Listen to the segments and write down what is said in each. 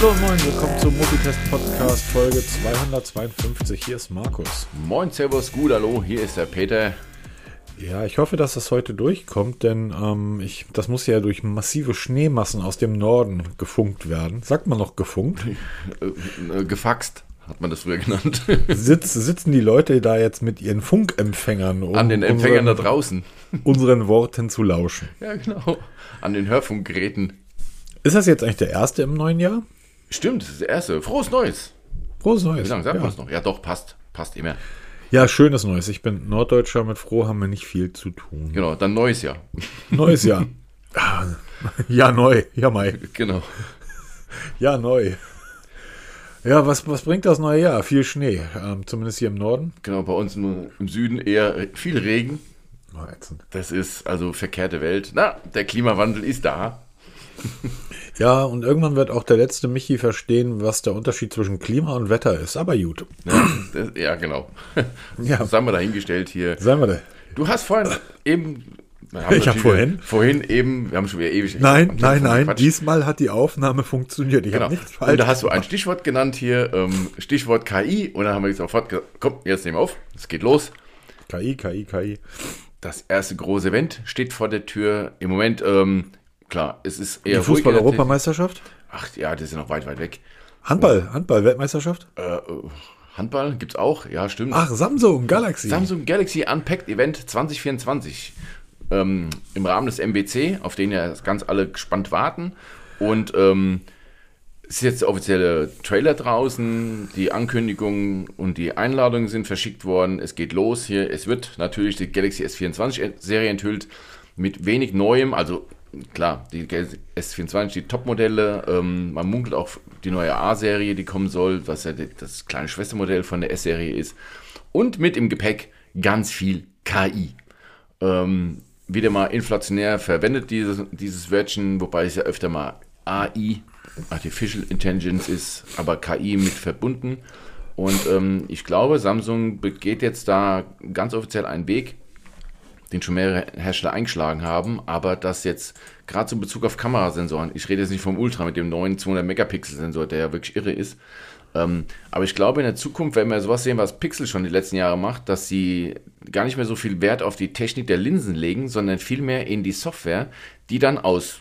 So, moin, willkommen zum Multitest Podcast Folge 252. Hier ist Markus. Moin, Servus, gut, hallo, hier ist der Peter. Ja, ich hoffe, dass das heute durchkommt, denn ähm, ich, das muss ja durch massive Schneemassen aus dem Norden gefunkt werden. Sagt man noch gefunkt? Äh, äh, gefaxt hat man das früher genannt. Sitz, sitzen die Leute da jetzt mit ihren Funkempfängern, um An den Empfängern unseren, da draußen. Unseren Worten zu lauschen. Ja, genau. An den Hörfunkgeräten. Ist das jetzt eigentlich der erste im neuen Jahr? Stimmt, das ist der erste. Frohes Neues. Frohes Neues. Wie lange sagen ja. wir es noch? Ja, doch, passt. Passt immer. Ja, schönes Neues. Ich bin Norddeutscher, mit froh haben wir nicht viel zu tun. Genau, dann neues Jahr. Neues Jahr. ja, neu. Ja, Mai. Genau. Ja, neu. Ja, was, was bringt das neue Jahr? Viel Schnee, ähm, zumindest hier im Norden. Genau, bei uns im, im Süden eher viel Regen. Oh, das ist also verkehrte Welt. Na, der Klimawandel ist da. Ja, und irgendwann wird auch der letzte Michi verstehen, was der Unterschied zwischen Klima und Wetter ist. Aber gut. Ja, ja genau. Ja. Haben wir dahingestellt hier. Sagen wir da. Du hast vorhin eben. Ich habe vorhin. Vorhin eben, wir haben schon wieder ewig. Nein, nein, nein. Quatsch. Diesmal hat die Aufnahme funktioniert. Ich genau. habe nichts falsch. Und da hast du ein Stichwort genannt hier, ähm, Stichwort KI. Und dann haben wir jetzt sofort gesagt, komm, jetzt nehmen wir auf. Es geht los. KI, KI, KI. Das erste große Event steht vor der Tür. Im Moment ähm, klar, es ist eher. Die Fußball-Europameisterschaft? Ach ja, das ist noch weit, weit weg. Handball, Handball-Weltmeisterschaft? Äh, Handball gibt es auch, ja, stimmt. Ach, Samsung Galaxy. Samsung Galaxy Unpacked Event 2024. Ähm, Im Rahmen des MBC, auf den ja ganz alle gespannt warten. Und ähm, es ist jetzt der offizielle Trailer draußen, die Ankündigungen und die Einladungen sind verschickt worden. Es geht los hier. Es wird natürlich die Galaxy S24-Serie enthüllt mit wenig Neuem, also klar, die S24, die Top-Modelle, ähm, man munkelt auch die neue A-Serie, die kommen soll, was ja das kleine Schwestermodell von der S-Serie ist. Und mit im Gepäck ganz viel KI. Ähm, wieder mal inflationär verwendet dieses, dieses Wörtchen, wobei es ja öfter mal AI, Artificial Intelligence ist, aber KI mit verbunden. Und ähm, ich glaube, Samsung begeht jetzt da ganz offiziell einen Weg, den schon mehrere Hersteller eingeschlagen haben, aber das jetzt gerade so in Bezug auf Kamerasensoren, ich rede jetzt nicht vom Ultra mit dem neuen 200 Megapixel Sensor, der ja wirklich irre ist, ähm, aber ich glaube in der Zukunft werden wir sowas sehen, was Pixel schon die letzten Jahre macht, dass sie gar nicht mehr so viel Wert auf die Technik der Linsen legen, sondern vielmehr in die Software, die dann aus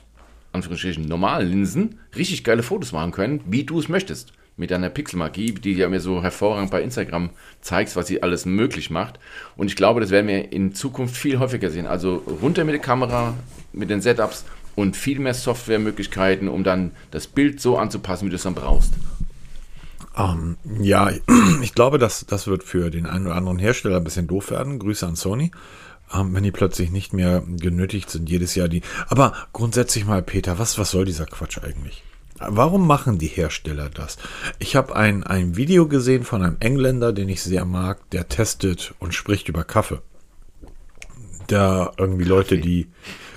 Anführungsstrichen normalen Linsen richtig geile Fotos machen können, wie du es möchtest mit deiner Pixelmagie, die ja mir so hervorragend bei Instagram zeigst, was sie alles möglich macht. Und ich glaube, das werden wir in Zukunft viel häufiger sehen. Also runter mit der Kamera, mit den Setups und viel mehr Softwaremöglichkeiten, um dann das Bild so anzupassen, wie du es dann brauchst. Um, ähm, ja, ich glaube, dass das wird für den einen oder anderen Hersteller ein bisschen doof werden. Grüße an Sony. Um, ähm, wenn die plötzlich nicht mehr genötigt sind, jedes Jahr die. Aber grundsätzlich mal, Peter, was, was soll dieser Quatsch eigentlich? Warum machen die Hersteller das? Ich habe ein, ein Video gesehen von einem Engländer, den ich sehr mag, der testet und spricht über Kaffee. Da irgendwie Leute, die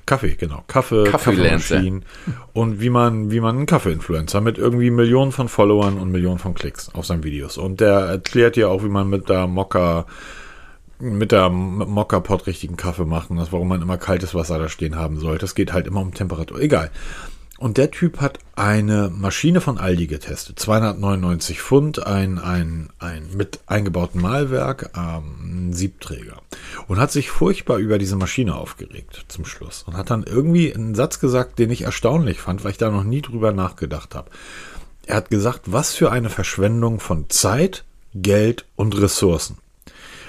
Kaffee, genau, Kaffee, Kaffeemaschinen und wie man, wie man einen Kaffee-Influencer mit irgendwie Millionen von Followern und Millionen von Klicks auf seinen Videos. Und der erklärt ja auch, wie man mit der Mokka mit der Mokka-Pot richtigen Kaffee machen, das, warum man immer kaltes Wasser da stehen haben sollte. Es geht halt immer um Temperatur. Egal. Und der Typ hat eine Maschine von Aldi getestet. 299 Pfund, ein, ein, ein mit eingebautem Malwerk, ähm, Siebträger. Und hat sich furchtbar über diese Maschine aufgeregt zum Schluss. Und hat dann irgendwie einen Satz gesagt, den ich erstaunlich fand, weil ich da noch nie drüber nachgedacht habe. Er hat gesagt, was für eine Verschwendung von Zeit, Geld und Ressourcen.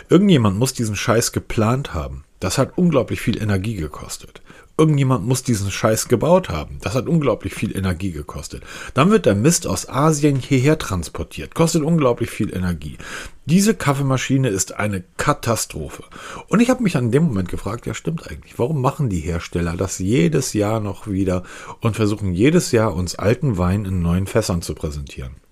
Irgendjemand muss diesen Scheiß geplant haben. Das hat unglaublich viel Energie gekostet. Irgendjemand muss diesen Scheiß gebaut haben. Das hat unglaublich viel Energie gekostet. Dann wird der Mist aus Asien hierher transportiert. Kostet unglaublich viel Energie. Diese Kaffeemaschine ist eine Katastrophe. Und ich habe mich an dem Moment gefragt, ja stimmt eigentlich, warum machen die Hersteller das jedes Jahr noch wieder und versuchen jedes Jahr uns alten Wein in neuen Fässern zu präsentieren?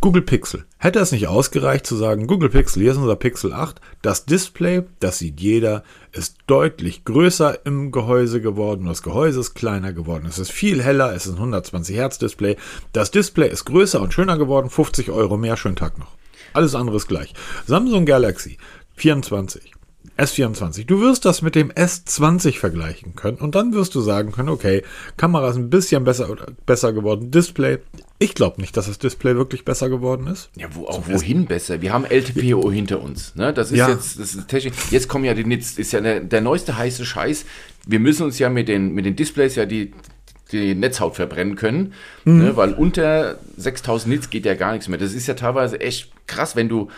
Google Pixel. Hätte es nicht ausgereicht zu sagen, Google Pixel, hier ist unser Pixel 8. Das Display, das sieht jeder, ist deutlich größer im Gehäuse geworden. Das Gehäuse ist kleiner geworden. Es ist viel heller. Es ist ein 120 Hertz Display. Das Display ist größer und schöner geworden. 50 Euro mehr. Schönen Tag noch. Alles andere ist gleich. Samsung Galaxy 24. S24. Du wirst das mit dem S20 vergleichen können und dann wirst du sagen können, okay, Kamera ist ein bisschen besser, besser geworden, Display. Ich glaube nicht, dass das Display wirklich besser geworden ist. Ja, wo, auch wohin besser? Wir haben LTPO hinter uns. Ne? Das ist Ja. jetzt, das ist technisch. Jetzt kommen ja die Nits, ist ja der, der neueste heiße Scheiß. Wir müssen uns ja mit den, mit den Displays ja die, die Netzhaut verbrennen können, Mhm. ne? weil unter 6000 Nits geht ja gar nichts mehr. Das ist ja teilweise echt krass, wenn du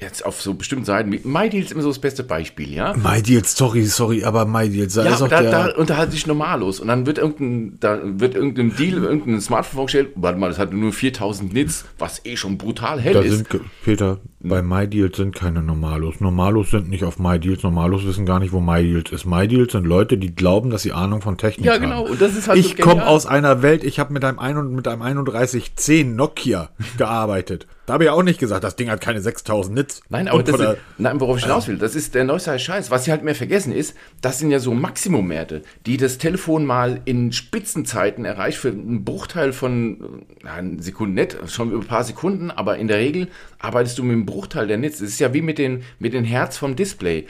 jetzt auf so bestimmten Seiten, MyDeal ist immer so das beste Beispiel, ja. MyDeals, sorry, sorry, aber MyDeals, da Ja, ist auch da, der... da unterhalte sich normal los. Und dann wird irgendein, da wird irgendein Deal, irgendein Smartphone vorgestellt. Warte mal, das hat nur 4000 Nits, was eh schon brutal hell Da ist. sind, Peter, bei MyDeals sind keine Normalos. Normalos sind nicht auf MyDeals. Normalos wissen gar nicht, wo MyDeals ist. MyDeals sind Leute, die glauben, dass sie Ahnung von Technik Ja, haben. genau. Und das ist halt so ich komme genial. aus einer Welt, ich habe mit einem, ein und mit einem 3110 Nokia gearbeitet. Da habe ich auch nicht gesagt, das Ding hat keine 6000 Nits. Nein, aber das ist, nein, worauf ich hinaus will, das ist der neueste Scheiß. Was sie halt mehr vergessen ist, das sind ja so Maximumwerte, die das Telefon mal in Spitzenzeiten erreicht für einen Bruchteil von, na, eine Sekunde nicht, schon über ein paar Sekunden, aber in der Regel arbeitest du mit einem Bruchteil der Nits. Es ist ja wie mit den, mit den Herz vom Display.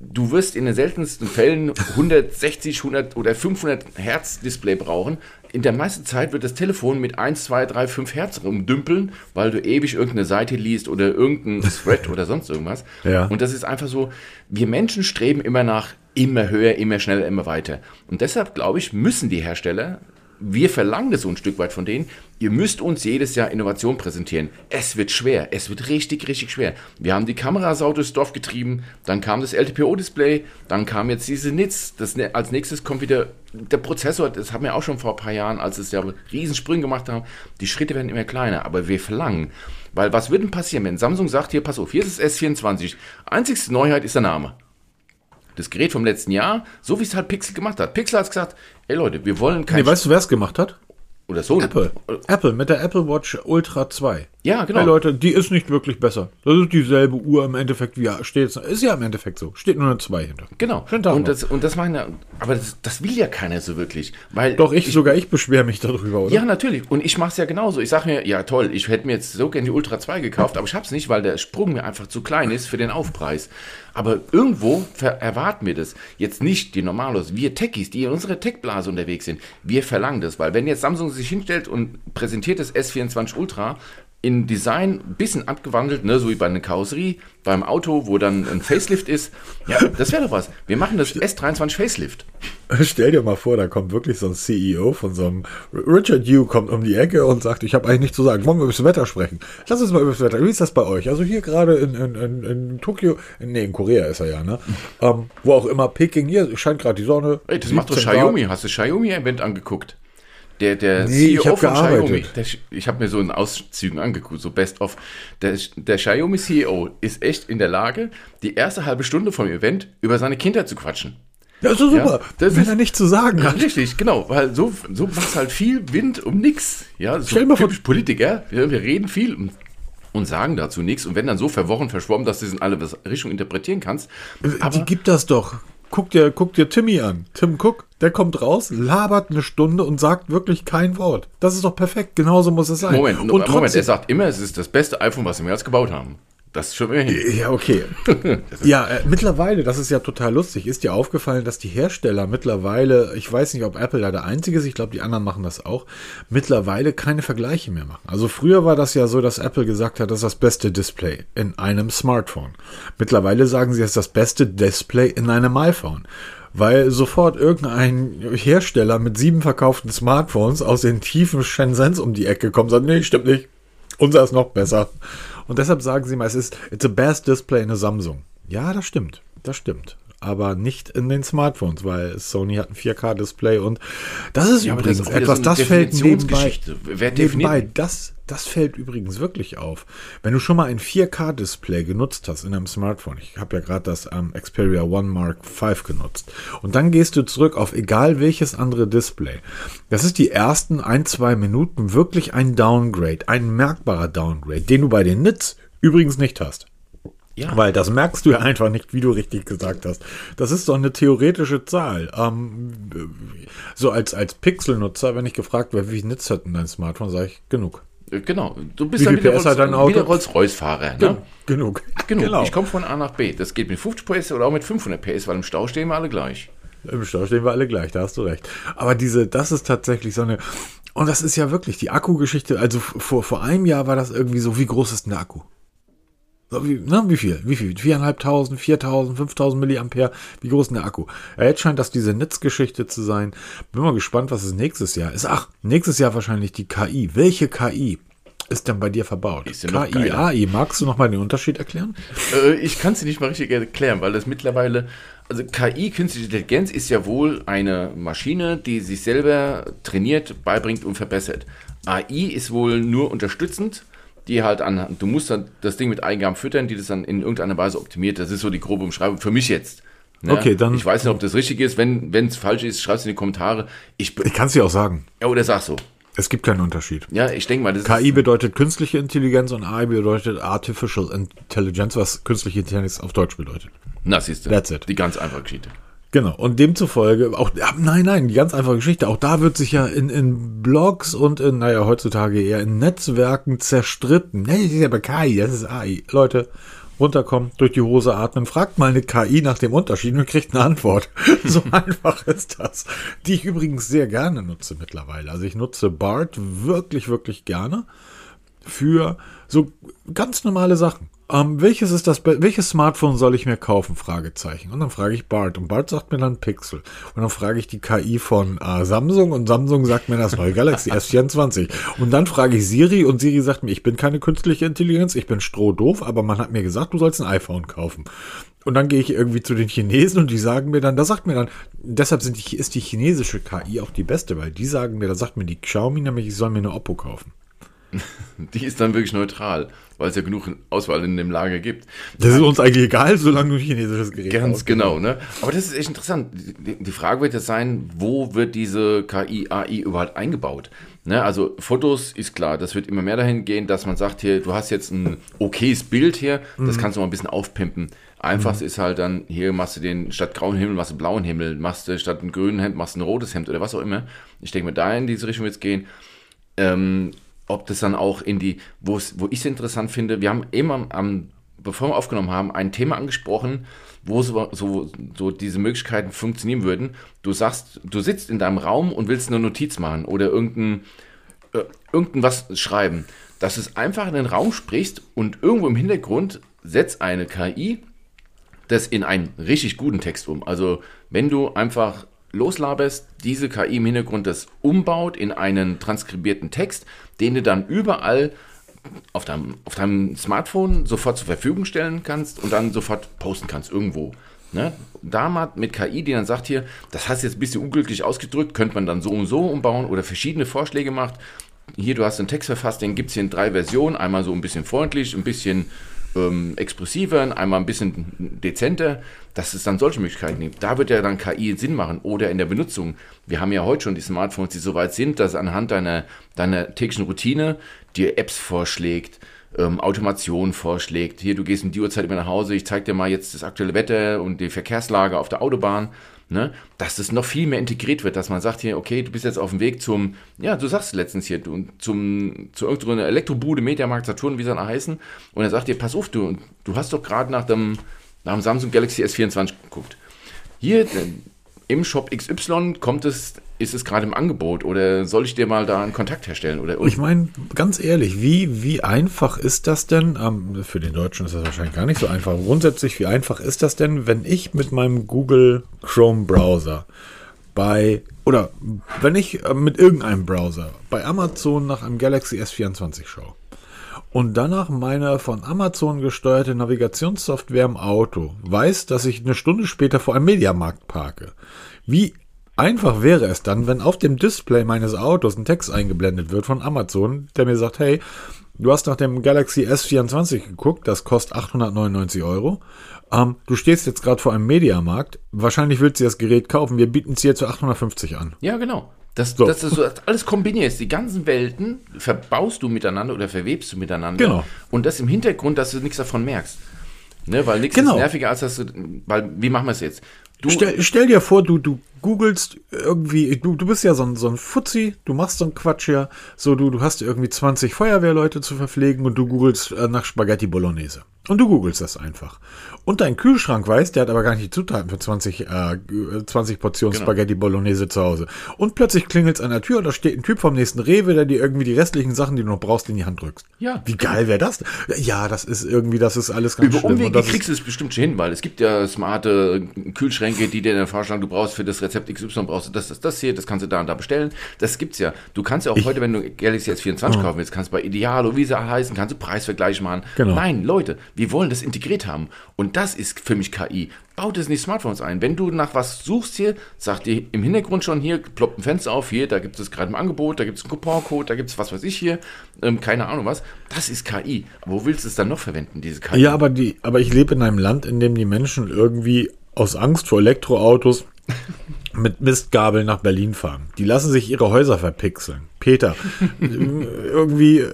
Du wirst in den seltensten Fällen 160, 100 oder 500 Hertz Display brauchen. In der meisten Zeit wird das Telefon mit 1, 2, 3, 5 Hertz rumdümpeln, weil du ewig irgendeine Seite liest oder irgendein Thread oder sonst irgendwas. Ja. Und das ist einfach so, wir Menschen streben immer nach immer höher, immer schneller, immer weiter. Und deshalb, glaube ich, müssen die Hersteller, wir verlangen das so ein Stück weit von denen, ihr müsst uns jedes Jahr Innovation präsentieren. Es wird schwer, es wird richtig, richtig schwer. Wir haben die Kamerasau durchs Dorf getrieben, dann kam das LTPO-Display, dann kam jetzt diese NITS, das, ne- als nächstes kommt wieder der Prozessor, das haben wir auch schon vor ein paar Jahren, als es ja Riesensprünge gemacht haben, die Schritte werden immer kleiner, aber wir verlangen. Weil was wird denn passieren, wenn Samsung sagt, hier, pass auf, hier ist das S24, einzigste Neuheit ist der Name das Gerät vom letzten Jahr, so wie es halt Pixel gemacht hat. Pixel hat gesagt, ey Leute, wir wollen kein... Nee, weißt du, wer es gemacht hat? oder so. Apple. Apple mit der Apple Watch Ultra 2. Ja, genau. Hey Leute, die ist nicht wirklich besser. Das ist dieselbe Uhr im Endeffekt, wie ja, steht. Ist ja im Endeffekt so. Steht nur eine 2 hinter. Genau. Schönen Tag und noch. das, und das meine, aber das, das will ja keiner so wirklich. Weil Doch, ich, sogar ich beschwere mich darüber, oder? Ja, natürlich. Und ich mache es ja genauso. Ich sage mir, ja toll, ich hätte mir jetzt so gerne die Ultra 2 gekauft, aber ich habe es nicht, weil der Sprung mir einfach zu klein ist für den Aufpreis. Aber irgendwo erwarten wir das. Jetzt nicht die Normalos, wir Techies, die in unserer Tech-Blase unterwegs sind. Wir verlangen das, weil wenn jetzt Samsung sich hinstellt und präsentiert das S24 Ultra in Design ein bisschen abgewandelt, ne, so wie bei einer Karosserie, beim Auto, wo dann ein Facelift ist, ja, das wäre doch was. Wir machen das S23 Facelift. Stell dir mal vor, da kommt wirklich so ein CEO von so einem Richard Yu kommt um die Ecke und sagt, ich habe eigentlich nichts zu sagen. Wollen wir über das Wetter sprechen? Lass uns mal über das Wetter. Wie ist das bei euch? Also hier gerade in, in, in, in Tokio, nee, in Korea ist er ja, ne? Ähm, wo auch immer, Peking, hier scheint gerade die Sonne. Ey, das macht doch 17 Grad. Xiaomi. Hast du Xiaomi-Event angeguckt? Der, der Nee, ich CEO hab von gearbeitet. Xiaomi, der, ich habe mir so in Auszügen angeguckt, so best of. Der, der Xiaomi-CEO ist echt in der Lage, die erste halbe Stunde vom Event über seine Kindheit zu quatschen. Das ist so super. Ja, das wenn ist- er nichts zu sagen hat. richtig, genau, weil so, so macht halt viel Wind um nix. Ja, so Stell mal vor- Politiker, wir, wir reden viel und, und sagen dazu nichts und wenn dann so verworren, verschwommen, dass du es in alle Richtung interpretieren kannst. Aber die gibt das doch. Guck dir, guck dir Timmy an. Tim Cook, der kommt raus, labert eine Stunde und sagt wirklich kein Wort. Das ist doch perfekt. Genauso muss es sein. Moment, und Moment, trotzdem- er sagt immer, es ist das beste iPhone, was wir jemals gebaut haben. Das ist schon immerhin. Ja, okay. ja, äh, mittlerweile, das ist ja total lustig, ist dir aufgefallen, dass die Hersteller mittlerweile, ich weiß nicht, ob Apple da der einzige ist, ich glaube, die anderen machen das auch, mittlerweile keine Vergleiche mehr machen. Also früher war das ja so, dass Apple gesagt hat, das ist das beste Display in einem Smartphone. Mittlerweile sagen sie, es ist das beste Display in einem iPhone. Weil sofort irgendein Hersteller mit sieben verkauften Smartphones aus den tiefen Shenzhens um die Ecke kommt und sagt, nee, stimmt nicht. Unser ist noch besser. Und deshalb sagen sie mal, es ist it's the best display in a Samsung. Ja, das stimmt. Das stimmt. Aber nicht in den Smartphones, weil Sony hat ein 4K-Display und das ist Ja, das übrigens ist wieder etwas, so das fällt nebenbei. Wer nebenbei das, das fällt übrigens wirklich auf. Wenn du schon mal ein 4K-Display genutzt hast in einem Smartphone, ich habe ja gerade das ähm, Xperia One Mark V genutzt, und dann gehst du zurück auf egal welches andere Display. Das ist die ersten ein, zwei Minuten wirklich ein Downgrade, ein merkbarer Downgrade, den du bei den Nits übrigens nicht hast. Ja. Weil das merkst du ja einfach nicht, wie du richtig gesagt hast. Das ist doch eine theoretische Zahl. Ähm, so als, als Pixel-Nutzer, wenn ich gefragt werde, wie viel Nits hat denn dein Smartphone, sage ich genug. Äh, Genau, du bist Wie dann wieder, PS hat dein Auto? wieder Rolls-Royce-Fahrer. Ne? Genug. Genug. Genau. Ich komme von A nach B. Das geht mit 50 PS oder auch mit 500 PS, weil im Stau stehen wir alle gleich. Im Stau stehen wir alle gleich, da hast du recht. Aber diese, das ist tatsächlich so eine, und das ist ja wirklich die Akkugeschichte, also vor, vor einem Jahr war das irgendwie so, wie groß ist denn der Akku? So, wie, na, wie viel? Wie viel? Viereinhalbtausend, viertausend, fünftausend Milliampere? Wie groß ist denn der Akku? Ja, jetzt scheint das diese Netzgeschichte zu sein. Bin mal gespannt, was es nächstes Jahr ist. Ach, nächstes Jahr wahrscheinlich die KI. Welche KI ist denn bei dir verbaut? Ist ja KI. AI. Magst du noch mal den Unterschied erklären? Äh, ich kann es dir nicht mal richtig erklären, weil das mittlerweile, also KI, künstliche Intelligenz, ist ja wohl eine Maschine, die sich selber trainiert, beibringt und verbessert. AI ist wohl nur unterstützend, die halt an, du musst dann das Ding mit Eingaben füttern, die das dann in irgendeiner Weise optimiert. Das ist so die grobe Umschreibung für mich jetzt. Ne? Okay, dann- Ich weiß nicht, ob das richtig ist. Wenn es falsch ist, schreib es in die Kommentare. Ich, Ich kann es dir auch sagen. ja, oder sag so. Es gibt keinen Unterschied. Ja, ich denke mal, das KI ist, bedeutet künstliche Intelligenz und AI bedeutet Artificial Intelligence, was künstliche Intelligenz auf Deutsch bedeutet. na, siehst du, That's it. die ganz einfache Geschichte. Genau. Und demzufolge, auch, nein, nein, die ganz einfache Geschichte, auch da wird sich ja in, in Blogs und in, naja, heutzutage eher in Netzwerken zerstritten. Nee, das ist ja bei KI, das ist AI. Leute, runterkommen, durch die Hose atmen, fragt mal eine KI nach dem Unterschied und kriegt eine Antwort. so einfach ist das. Die ich übrigens sehr gerne nutze mittlerweile. Also ich nutze BART wirklich, wirklich gerne für so ganz normale Sachen. Ähm, welches ist das, welches Smartphone soll ich mir kaufen? Fragezeichen. Und dann frage ich Bart und Bart sagt mir dann Pixel. Und dann frage ich die KI von äh, Samsung und Samsung sagt mir das neue Galaxy S24. Und dann frage ich Siri und Siri sagt mir, ich bin keine künstliche Intelligenz, ich bin strohdoof, aber man hat mir gesagt, du sollst ein iPhone kaufen. Und dann gehe ich irgendwie zu den Chinesen und die sagen mir dann, da sagt mir dann, deshalb sind die, ist die chinesische KI auch die beste, weil die sagen mir, da sagt mir die Xiaomi nämlich, ich soll mir eine Oppo kaufen. Die ist dann wirklich neutral, weil es ja genug Auswahl in dem Lager gibt. Das ist uns eigentlich egal, solange du ein chinesisches Gerät Ganz kaufst. genau, ne? Aber das ist echt interessant. Die, die Frage wird jetzt sein, wo wird diese KI, AI überhaupt eingebaut? Ne? Also Fotos ist klar, das wird immer mehr dahin gehen, dass man sagt, hier, du hast jetzt ein okayes Bild hier, das kannst du mal ein bisschen aufpimpen. Einfachst ist halt dann, hier machst du den, statt grauen Himmel machst du blauen Himmel, machst du statt ein grünen Hemd, machst du ein rotes Hemd oder was auch immer. Ich denke mal, da in diese Richtung wird es gehen. Ähm, ob das dann auch in die, wo ich es interessant finde, wir haben am, am, bevor wir aufgenommen haben, ein Thema angesprochen, wo so, so, so diese Möglichkeiten funktionieren würden. Du sagst, du sitzt in deinem Raum und willst eine Notiz machen oder irgendein, äh, irgendein was schreiben, dass du es einfach in den Raum sprichst und irgendwo im Hintergrund setzt eine KI das in einen richtig guten Text um. Also wenn du einfach loslaberst, diese KI im Hintergrund das umbaut in einen transkribierten Text, den du dann überall auf deinem, auf deinem Smartphone sofort zur Verfügung stellen kannst und dann sofort posten kannst irgendwo. Ne? Da mit KI, die dann sagt hier, das hast du jetzt ein bisschen unglücklich ausgedrückt, könnte man dann so und so umbauen oder verschiedene Vorschläge macht. Hier, du hast einen Text verfasst, den gibt es hier in drei Versionen. Einmal so ein bisschen freundlich, ein bisschen ähm, expressiver, einmal ein bisschen dezenter, dass es dann solche Möglichkeiten gibt. Da wird ja dann KI Sinn machen oder in der Benutzung. Wir haben ja heute schon die Smartphones, die so weit sind, dass anhand deiner, deiner täglichen Routine dir Apps vorschlägt, ähm, Automation vorschlägt. Hier, du gehst um die Uhrzeit immer nach Hause, ich zeige dir mal jetzt das aktuelle Wetter und die Verkehrslage auf der Autobahn. Ne? Dass das noch viel mehr integriert wird, dass man sagt hier, okay, du bist jetzt auf dem Weg zum, ja, du sagst letztens hier, du, zum, zu irgendeiner Elektrobude, Mediamarkt, Saturn, wie sie dann heißen, und er sagt dir, pass auf, du, du hast doch gerade nach dem, nach dem Samsung Galaxy S24 geguckt. Hier äh, im Shop XY kommt es, ist es gerade im Angebot oder soll ich dir mal da einen Kontakt herstellen? Oder Ich meine, ganz ehrlich, wie, wie einfach ist das denn? Ähm, für den Deutschen ist das wahrscheinlich gar nicht so einfach. Grundsätzlich, wie einfach ist das denn, wenn ich mit meinem Google Chrome Browser bei, oder wenn ich äh, mit irgendeinem Browser bei Amazon nach einem Galaxy S24 schaue und danach meine von Amazon gesteuerte Navigationssoftware im Auto weiß, dass ich eine Stunde später vor einem Mediamarkt parke. Wie einfach wäre es dann, wenn auf dem Display meines Autos ein Text eingeblendet wird von Amazon, der mir sagt, hey, du hast nach dem Galaxy S24 geguckt, das kostet 899 Euro. Ähm, du stehst jetzt gerade vor einem Mediamarkt, wahrscheinlich willst du das Gerät kaufen, wir bieten es dir zu 850 an. Ja, genau. Das, So. das ist so, alles kombinierst. Die ganzen Welten verbaust du miteinander oder verwebst du miteinander. Genau. Und das im Hintergrund, dass du nichts davon merkst. Ne, weil nichts Genau. ist nerviger, als dass du, weil, wie machen wir es jetzt? Du, Stell, stell dir vor, du, du googelst irgendwie, du, du bist ja so ein, so ein Fuzzi, du machst so einen Quatsch ja, so du, du hast irgendwie 20 Feuerwehrleute zu verpflegen und du googelst äh, nach Spaghetti Bolognese. Und du googelst das einfach. Und dein Kühlschrank weiß, der hat aber gar nicht die Zutaten für 20, äh, 20 Portionen Genau. Spaghetti Bolognese zu Hause. Und plötzlich klingelt's an der Tür und da steht ein Typ vom nächsten Rewe, der dir irgendwie die restlichen Sachen, die du noch brauchst, in die Hand drückst. Ja. Wie geil wäre das? Ja, das ist irgendwie, das ist alles ganz Über. Umwege kriegst du es bestimmt schon hin, weil es gibt ja smarte Kühlschränke, die dir dann vorschlagen, du brauchst für das Rezept XY brauchst du das, das, das hier, das kannst du da und da bestellen. Das gibt's ja. Du kannst ja auch heute, wenn du Galaxy S24 kaufen willst, kannst du bei Idealo, wie sie heißen, kannst du Preisvergleich machen. Genau. Nein, Leute, wir wollen das integriert haben. Und das ist für mich KI. Baut es in die Smartphones ein. Wenn du nach was suchst hier, sagt dir im Hintergrund schon hier, ploppt ein Fenster auf, hier, da gibt es gerade im Angebot, da gibt es einen Couponcode, da gibt es was weiß ich hier, ähm, keine Ahnung was. Das ist KI. Wo willst du es dann noch verwenden, diese KI? Ja, aber die, aber ich lebe in einem Land, in dem die Menschen irgendwie aus Angst vor Elektroautos mit Mistgabeln nach Berlin fahren. Die lassen sich ihre Häuser verpixeln. Peter, irgendwie, äh,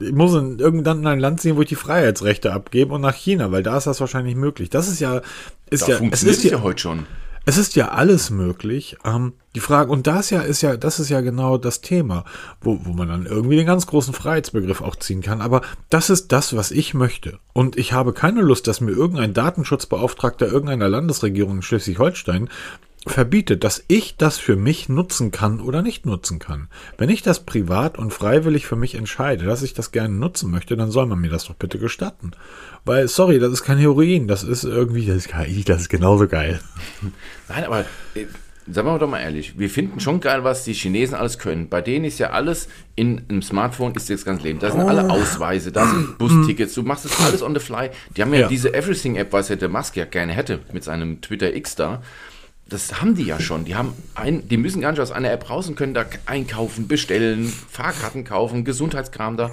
ich muss in, irgendwann in ein Land ziehen, wo ich die Freiheitsrechte abgebe und nach China, weil da ist das wahrscheinlich möglich. Das ist ja, ist da ja, es funktioniert ist ja, ja heute schon. es ist ja alles möglich. Ähm, die Frage, und das ja ist ja, das ist ja genau das Thema, wo, wo man dann irgendwie den ganz großen Freiheitsbegriff auch ziehen kann. Aber das ist das, was ich möchte. Und ich habe keine Lust, dass mir irgendein Datenschutzbeauftragter irgendeiner Landesregierung in Schleswig-Holstein verbietet, dass ich das für mich nutzen kann oder nicht nutzen kann. Wenn ich das privat und freiwillig für mich entscheide, dass ich das gerne nutzen möchte, dann soll man mir das doch bitte gestatten. Weil, sorry, das ist kein Heroin, das ist irgendwie, das ist KI, das ist genauso geil. Nein, aber äh, sagen wir doch mal ehrlich, wir finden schon geil, was die Chinesen alles können. Bei denen ist ja alles in einem Smartphone, ist das ganze Leben. Da sind alle Ausweise, da sind Bustickets, du machst das alles on the fly. Die haben ja, Ja. diese Everything-App, was ja der Musk ja gerne hätte mit seinem Twitter X da. Das haben die ja schon. Die haben ein, die müssen gar nicht aus einer App raus und können da einkaufen, bestellen, Fahrkarten kaufen, Gesundheitskram da.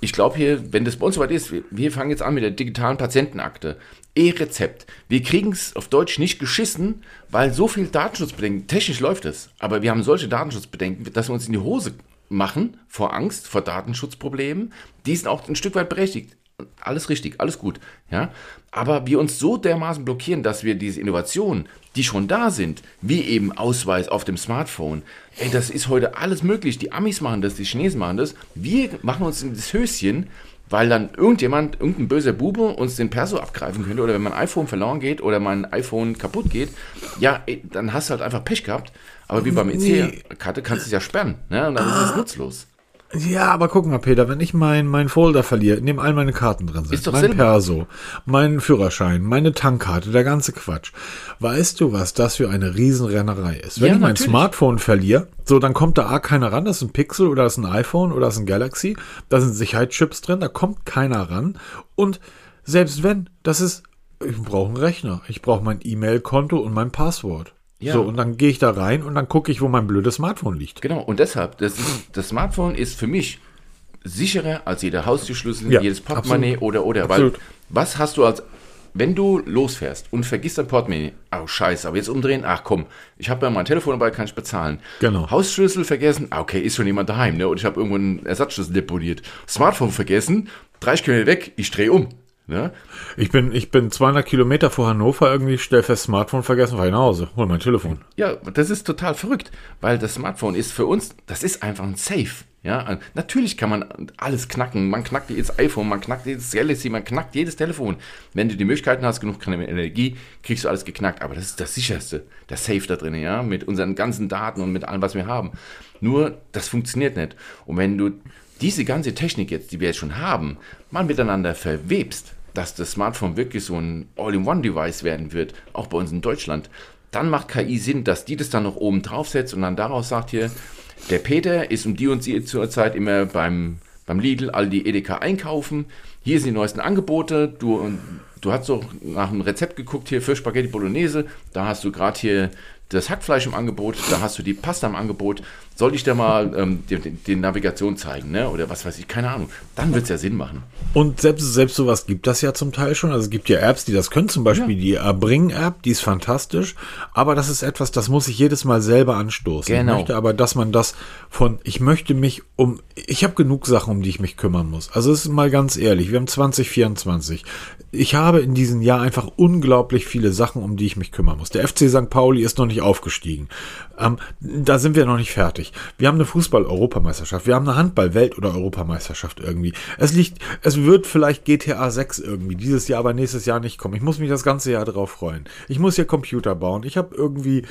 Ich glaube hier, wenn das bei uns soweit ist, wir, wir fangen jetzt an mit der digitalen Patientenakte. E-Rezept. Wir kriegen es auf Deutsch nicht geschissen, weil so viel Datenschutzbedenken, technisch läuft es, aber wir haben solche Datenschutzbedenken, dass wir uns in die Hose machen vor Angst, vor Datenschutzproblemen. Die sind auch ein Stück weit berechtigt. Alles richtig, alles gut. Ja? Aber wir uns so dermaßen blockieren, dass wir diese Innovationen, die schon da sind, wie eben Ausweis auf dem Smartphone, ey, das ist heute alles möglich. Die Amis machen das, die Chinesen machen das. Wir machen uns in das Höschen, weil dann irgendjemand, irgendein böser Bube uns den Perso abgreifen könnte oder wenn mein iPhone verloren geht oder mein iPhone kaputt geht, ja, ey, dann hast du halt einfach Pech gehabt. Aber wie beim EC-Karte kannst du es ja sperren, ne? Und dann ist es nutzlos. Ja, aber guck mal, Peter, wenn ich mein, mein Folder verliere, in dem all meine Karten drin sind, mein selber. Perso, mein Führerschein, meine Tankkarte, der ganze Quatsch. Weißt du, was das für eine Riesenrennerei ist? Wenn Ja, ich mein natürlich. Smartphone verliere, so, dann kommt da A keiner ran, das ist ein Pixel oder das ist ein iPhone oder das ist ein Galaxy, da sind Sicherheitschips drin, da kommt keiner ran. Und selbst wenn, das ist, ich brauche einen Rechner, ich brauche mein E-Mail-Konto und mein Passwort. Ja. So, und dann gehe ich da rein und dann gucke ich, wo mein blödes Smartphone liegt. Genau, und deshalb, das, ist, das Smartphone ist für mich sicherer als jeder Haustürschlüssel, Ja, jedes Portemonnaie oder oder. Absolut. Weil was hast du als, wenn du losfährst und vergisst dein Portemonnaie, oh scheiße, aber jetzt umdrehen, ach komm, ich habe ja mein Telefon dabei, kann ich bezahlen. Genau. Hausschlüssel vergessen, ah, okay, ist schon jemand daheim, ne? Und ich habe irgendwo einen Ersatzschlüssel deponiert. Smartphone vergessen, 30 Kilometer weg, ich drehe um. Ne? Ich bin, ich bin 200 Kilometer vor Hannover irgendwie, stell fest, Smartphone vergessen, fahr ich nach Hause, hol mein Telefon. Ja, das ist total verrückt, weil das Smartphone ist für uns, das ist einfach ein Safe. Ja, natürlich kann man alles knacken. Man knackt jedes iPhone, man knackt jedes Galaxy, man knackt jedes Telefon. Wenn du die Möglichkeiten hast, genug Energie, kriegst du alles geknackt. Aber das ist das sicherste, der Safe da drin, ja, mit unseren ganzen Daten und mit allem, was wir haben. Nur, das funktioniert nicht. Und wenn du diese ganze Technik jetzt, die wir jetzt schon haben, mal miteinander verwebst, dass das Smartphone wirklich so ein All-in-One-Device werden wird, auch bei uns in Deutschland, dann macht KI Sinn, dass die das dann noch oben draufsetzt und dann daraus sagt hier, der Peter ist um die und die zur Zeit immer beim, beim Lidl, Aldi, Edeka einkaufen. Hier sind die neuesten Angebote. Du, du hast doch nach einem Rezept geguckt hier für Spaghetti Bolognese. Da hast du gerade hier das Hackfleisch im Angebot, da hast du die Pasta im Angebot. Soll ich dir mal ähm, die, die, Navigation zeigen, ne? Oder was weiß ich, keine Ahnung. Dann wird es ja Sinn machen. Und selbst, selbst sowas gibt das ja zum Teil schon. Also es gibt ja Apps, die das können, zum Beispiel ja. die Bring-App, die ist fantastisch. Aber das ist etwas, das muss ich jedes Mal selber anstoßen. Genau. Ich möchte aber, dass man das von, ich möchte mich um, ich habe genug Sachen, um die ich mich kümmern muss. Also es ist mal ganz ehrlich, wir haben 2024. Ich habe in diesem Jahr einfach unglaublich viele Sachen, um die ich mich kümmern muss. Der FC St. Pauli ist noch nicht aufgestiegen. Ähm, da sind wir noch nicht fertig. Wir haben eine Fußball-Europameisterschaft. Wir haben eine Handball-Welt- oder Europameisterschaft irgendwie. Es liegt, es wird vielleicht GTA 6 irgendwie dieses Jahr, aber nächstes Jahr nicht kommen. Ich muss mich das ganze Jahr darauf freuen. Ich muss hier Computer bauen. Ich habe irgendwie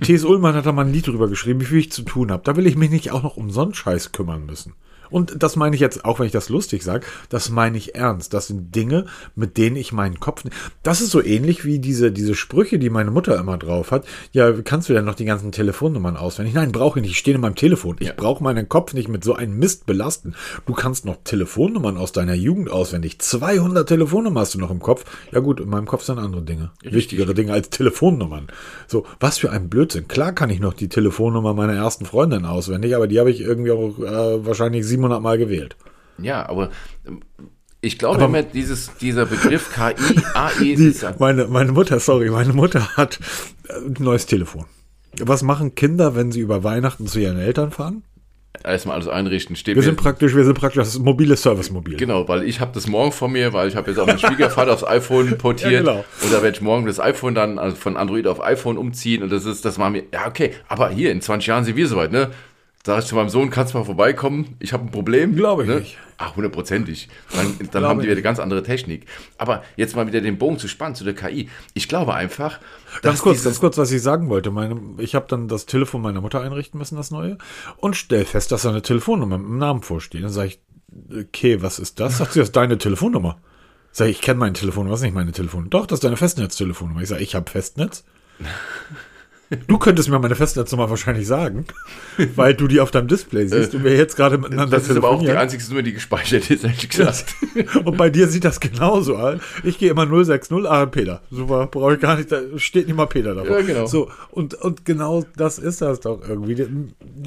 T.S. Ullmann hat da mal ein Lied drüber geschrieben, wie viel ich zu tun habe. Da will ich mich nicht auch noch um so einen Scheiß kümmern müssen. Und das meine ich jetzt, auch wenn ich das lustig sage, das meine ich ernst. Das sind Dinge, mit denen ich meinen Kopf. Das ist so ähnlich wie diese, diese Sprüche, die meine Mutter immer drauf hat. Ja, kannst du denn noch die ganzen Telefonnummern auswendig? Nein, brauche ich nicht. Ich stehe in meinem Telefon. Ich ja. brauche meinen Kopf nicht mit so einem Mist belasten. Du kannst noch Telefonnummern aus deiner Jugend auswendig. 200 Telefonnummern hast du noch im Kopf. Ja gut, in meinem Kopf sind andere Dinge. Richtig. Wichtigere Dinge als Telefonnummern. So, was für ein Blödsinn. Klar kann ich noch die Telefonnummer meiner ersten Freundin auswendig, aber die habe ich irgendwie auch äh, wahrscheinlich 700 Mal gewählt. Ja, aber ähm, ich glaube aber, immer, dieses, dieser Begriff KI, AI, die, meine, meine Mutter, sorry, meine Mutter hat ein neues Telefon. Was machen Kinder, wenn sie über Weihnachten zu ihren Eltern fahren? Erstmal alles einrichten. Steht wir sind praktisch, wir sind praktisch das mobile Servicemobil. Genau, weil ich habe das morgen von mir, weil ich habe jetzt auch meinen Schwiegervater aufs iPhone portiert. Ja, genau. Und da werde ich morgen das iPhone dann also von Android auf iPhone umziehen. Und das ist, das war mir, ja okay, aber hier in 20 Jahren sind wir soweit, ne? Sag ich zu meinem Sohn, kannst du mal vorbeikommen? Ich habe ein Problem. Glaube ich ne? nicht. Ach, hundertprozentig. Dann, dann haben die wieder eine ganz andere Technik. Aber jetzt mal wieder den Bogen zu spannen zu der KI. Ich glaube einfach. Ganz kurz, ganz kurz, was ich sagen wollte. Meine, ich habe dann das Telefon meiner Mutter einrichten müssen, das neue, und stell fest, dass da eine Telefonnummer mit dem Namen vorsteht. Dann sage ich, okay, was ist das? Sagt sie, das ist deine Telefonnummer. Sag ich, ich kenne meine Telefonnummer, was ist nicht meine Telefonnummer? Doch, das ist deine Festnetztelefonnummer. Ich sage, ich habe Festnetz. Du könntest mir meine Festnetznummer wahrscheinlich sagen, weil du die auf deinem Display siehst und wir jetzt gerade miteinander Das ist aber auch die einzige Nummer, die gespeichert ist, ehrlich gesagt. und bei dir sieht das genauso aus. Ich gehe immer 060, ah, Peter. Super, brauche ich gar nicht, da steht nicht mal Peter davor. Ja, genau. So, und, und genau das ist das doch irgendwie.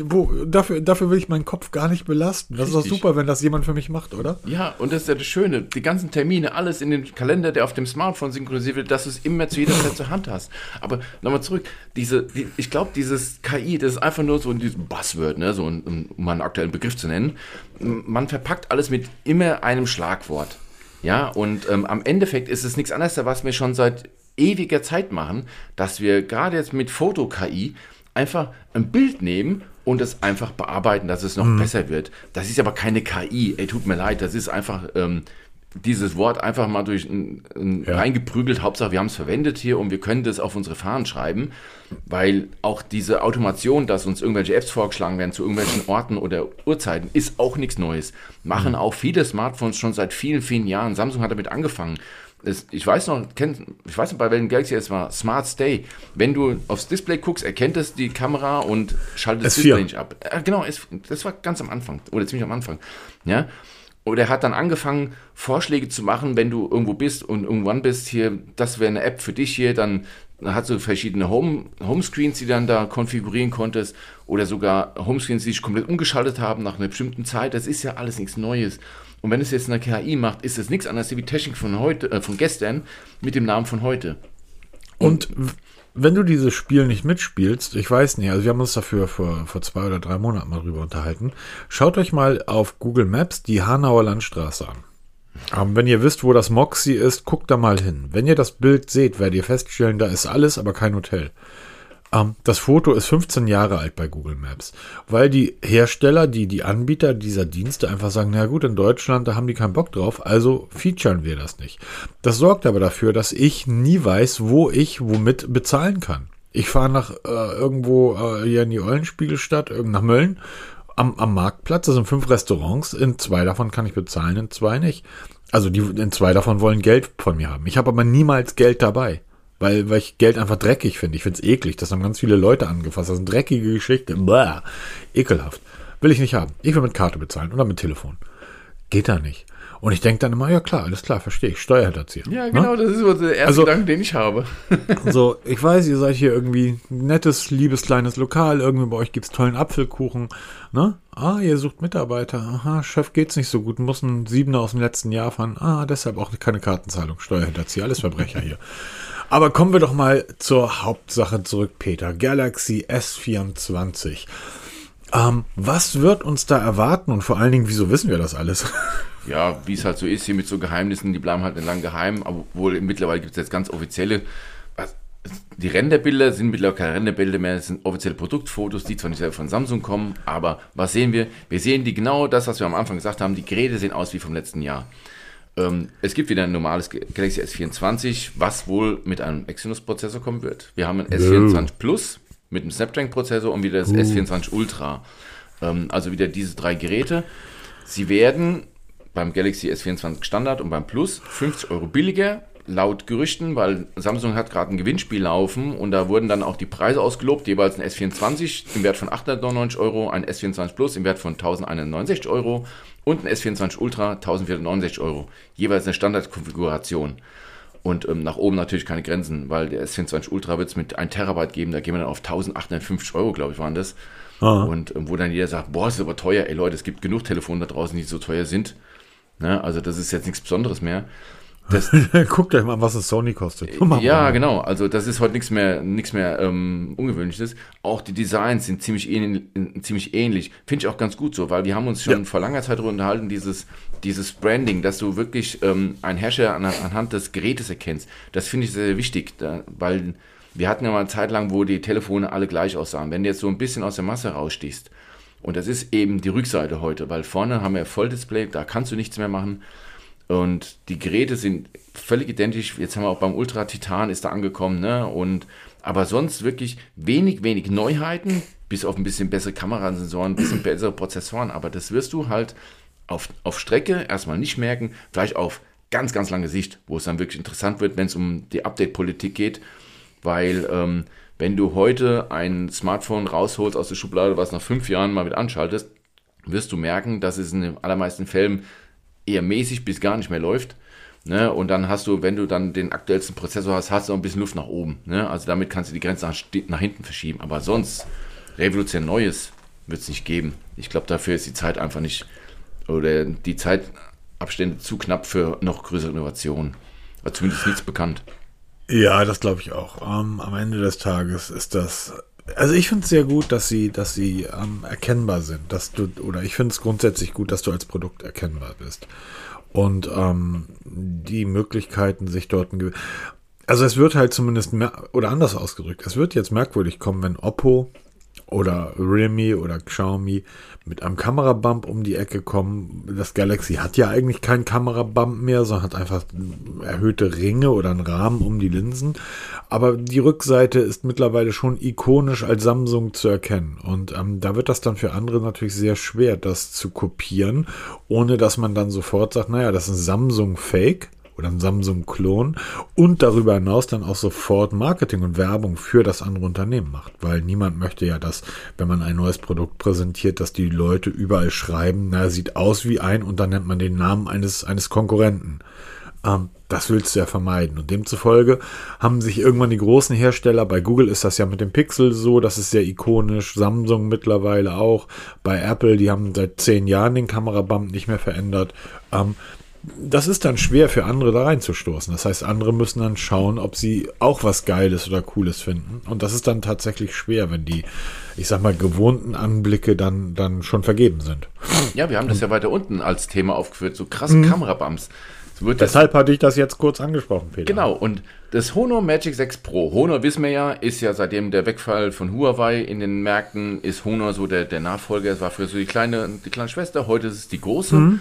Wo, dafür, dafür will ich meinen Kopf gar nicht belasten. Das Richtig. ist doch super, wenn das jemand für mich macht, oder? Ja, und das ist ja das Schöne. Die ganzen Termine, alles in den Kalender, der auf dem Smartphone synchronisiert wird, dass du es immer zu jeder Zeit zur Hand hast. Aber nochmal zurück, diese diese, die, ich glaube, dieses KI, das ist einfach nur so in diesem Buzzword, ne, so um, um mal einen aktuellen Begriff zu nennen. Man verpackt alles mit immer einem Schlagwort. Ja, und ähm, am Endeffekt ist es nichts anderes, was wir schon seit ewiger Zeit machen, dass wir gerade jetzt mit Foto-KI einfach ein Bild nehmen und es einfach bearbeiten, dass es noch mhm. besser wird. Das ist aber keine KI, ey, tut mir leid, das ist einfach ähm, dieses Wort einfach mal durch ein, ein ja. reingeprügelt. Hauptsache, wir haben es verwendet hier und wir können das auf unsere Fahnen schreiben, weil auch diese Automation, dass uns irgendwelche Apps vorgeschlagen werden zu irgendwelchen Orten oder Uhrzeiten, ist auch nichts Neues. Machen mhm. auch viele Smartphones schon seit vielen, vielen Jahren. Samsung hat damit angefangen. Es, ich weiß noch, kennt, ich weiß noch, bei welchem Galaxy es war, Smart Stay. Wenn du aufs Display guckst, erkennt es die Kamera und schaltet das Display nicht ab. Äh, genau, es, das war ganz am Anfang oder ziemlich am Anfang. Ja, oder er hat dann angefangen, Vorschläge zu machen, wenn du irgendwo bist und irgendwann bist, hier, das wäre eine App für dich hier, dann hat so verschiedene Home, Homescreens, die dann da konfigurieren konntest oder sogar Homescreens, die sich komplett umgeschaltet haben nach einer bestimmten Zeit. Das ist ja alles nichts Neues. Und wenn es jetzt eine KI macht, ist es nichts anderes wie Technik von heute, äh, von gestern mit dem Namen von heute. Und, und wenn du dieses Spiel nicht mitspielst, ich weiß nicht, also wir haben uns dafür vor, vor zwei oder drei Monaten mal drüber unterhalten, schaut euch mal auf Google Maps die Hanauer Landstraße an. Ähm, wenn ihr wisst, wo das Moxie ist, guckt da mal hin. Wenn ihr das Bild seht, werdet ihr feststellen, da ist alles, aber kein Hotel. Ähm, das Foto ist 15 Jahre alt bei Google Maps, weil die Hersteller, die, die Anbieter dieser Dienste einfach sagen, na gut, in Deutschland, da haben die keinen Bock drauf, also featuren wir das nicht. Das sorgt aber dafür, dass ich nie weiß, wo ich womit bezahlen kann. Ich fahre nach äh, irgendwo äh, hier in die Eulenspiegelstadt, nach Mölln, am, am Marktplatz, da sind fünf Restaurants, in zwei davon kann ich bezahlen, in zwei nicht. Also die, in zwei davon wollen Geld von mir haben. Ich habe aber niemals Geld dabei. Weil, weil ich Geld einfach dreckig finde. Ich finde es eklig. Das haben ganz viele Leute angefasst. Das ist eine dreckige Geschichte. Bäh. Ekelhaft. Will ich nicht haben. Ich will mit Karte bezahlen oder mit Telefon. Geht da nicht. Und ich denke dann immer, ja klar, alles klar, verstehe ich, Steuerhinterzieher. Ja, genau, ne? das ist so der erste also, Gedanke, den ich habe. so, ich weiß, ihr seid hier irgendwie ein nettes, liebes, kleines Lokal, irgendwie bei euch gibt es tollen Apfelkuchen, ne? Ah, ihr sucht Mitarbeiter, aha, Chef geht's nicht so gut, muss ein Siebener aus dem letzten Jahr fahren, ah, deshalb auch keine Kartenzahlung, Steuerhinterzieher, alles Verbrecher hier. Aber kommen wir doch mal zur Hauptsache zurück, Peter. Galaxy S24. Ähm, was wird uns da erwarten und vor allen Dingen, wieso wissen wir das alles? Ja, wie es halt so ist hier mit so Geheimnissen, die bleiben halt lang geheim, obwohl mittlerweile gibt es jetzt ganz offizielle. Die Renderbilder sind mittlerweile keine Renderbilder mehr, das sind offizielle Produktfotos, die zwar nicht selber von Samsung kommen, aber was sehen wir? Wir sehen die genau das, was wir am Anfang gesagt haben, die Geräte sehen aus wie vom letzten Jahr. Ähm, es gibt wieder ein normales Galaxy S24, was wohl mit einem Exynos-Prozessor kommen wird. Wir haben ein S24 Plus mit einem Snapdragon-Prozessor und wieder das uh. S24 Ultra. Ähm, also wieder diese drei Geräte. Sie werden beim Galaxy S24 Standard und beim Plus 50 Euro billiger, laut Gerüchten, weil Samsung hat gerade ein Gewinnspiel laufen und da wurden dann auch die Preise ausgelobt, jeweils ein S24 im Wert von 899 Euro, ein S24 Plus im Wert von 1169 Euro und ein S24 Ultra 1469 Euro. Jeweils eine Standardkonfiguration. Und ähm, nach oben natürlich keine Grenzen, weil der S24 Ultra wird es mit 1 Terabyte geben, da gehen wir dann auf 1850 Euro, glaube ich, waren das. Aha. Und ähm, wo dann jeder sagt, boah, ist aber teuer, ey Leute, es gibt genug Telefone da draußen, die so teuer sind. Ne? Also das ist jetzt nichts Besonderes mehr. Das, Guckt euch mal, was es Sony kostet. ja, genau. Also das ist heute nichts mehr, nichts mehr ähm, Ungewöhnliches. Auch die Designs sind ziemlich ähnlich. Ziemlich ähnlich. Finde ich auch ganz gut so, weil wir haben uns schon ja. vor langer Zeit darüber unterhalten, dieses, dieses Branding, dass du wirklich ähm, einen Hersteller an, anhand des Gerätes erkennst. Das finde ich sehr, sehr wichtig, da, weil wir hatten ja mal eine Zeit lang, wo die Telefone alle gleich aussahen. Wenn du jetzt so ein bisschen aus der Masse rausstichst, und das ist eben die Rückseite heute, weil vorne haben wir Volldisplay, da kannst du nichts mehr machen. Und die Geräte sind völlig identisch. Jetzt haben wir auch beim Ultra Titan ist da angekommen, ne? Und aber sonst wirklich wenig, wenig Neuheiten, bis auf ein bisschen bessere Kamerasensoren, ein bisschen bessere Prozessoren. Aber das wirst du halt auf, auf Strecke erstmal nicht merken, vielleicht auf ganz, ganz lange Sicht, wo es dann wirklich interessant wird, wenn es um die Update-Politik geht. Weil ähm, wenn du heute ein Smartphone rausholst aus der Schublade, was nach fünf Jahren mal wieder anschaltest, wirst du merken, dass es in den allermeisten Fällen eher mäßig bis gar nicht mehr läuft. Ne? Und dann hast du, wenn du dann den aktuellsten Prozessor hast, hast du auch ein bisschen Luft nach oben. Ne? Also damit kannst du die Grenze nach, nach hinten verschieben. Aber sonst, revolutionär Neues wird es nicht geben. Ich glaube, dafür ist die Zeit einfach nicht, oder die Zeitabstände zu knapp für noch größere Innovationen. Zumindest nichts bekannt. Ja, das glaube ich auch. Um, am Ende des Tages ist das also ich finde es sehr gut, dass sie, dass sie ähm, erkennbar sind, dass du, oder ich finde es grundsätzlich gut, dass du als Produkt erkennbar bist. Und ähm, die Möglichkeiten, sich dort ein also es wird halt zumindest mehr, oder anders ausgedrückt, es wird jetzt merkwürdig kommen, wenn Oppo oder Realme oder Xiaomi mit einem Kamerabump um die Ecke kommen. Das Galaxy hat ja eigentlich keinen Kamerabump mehr, sondern hat einfach erhöhte Ringe oder einen Rahmen um die Linsen. Aber die Rückseite ist mittlerweile schon ikonisch als Samsung zu erkennen. Und ähm, da wird das dann für andere natürlich sehr schwer, das zu kopieren, ohne dass man dann sofort sagt, naja, das ist ein Samsung-Fake oder ein Samsung-Klon und darüber hinaus dann auch sofort Marketing und Werbung für das andere Unternehmen macht. Weil niemand möchte ja, dass, wenn man ein neues Produkt präsentiert, dass die Leute überall schreiben, na, sieht aus wie ein und dann nennt man den Namen eines, eines Konkurrenten. Ähm, das willst du ja vermeiden. Und demzufolge haben sich irgendwann die großen Hersteller, bei Google ist das ja mit dem Pixel so, das ist sehr ikonisch, Samsung mittlerweile auch, bei Apple, die haben seit zehn Jahren den Kamerabump nicht mehr verändert. Ähm, das ist dann schwer für andere da reinzustoßen. Das heißt, andere müssen dann schauen, ob sie auch was Geiles oder Cooles finden. Und das ist dann tatsächlich schwer, wenn die, ich sag mal, gewohnten Anblicke dann, dann schon vergeben sind. Ja, wir haben das ja weiter unten als Thema aufgeführt, so krasse mhm. Kamerabums. Deshalb hatte ich das jetzt kurz angesprochen, Peter. Genau, und das Honor Magic 6 Pro. Honor, wissen wir ja, ist ja seitdem der Wegfall von Huawei in den Märkten, ist Honor so der, der Nachfolger. Es war früher so die kleine, die kleine Schwester, heute ist es die große. Mhm.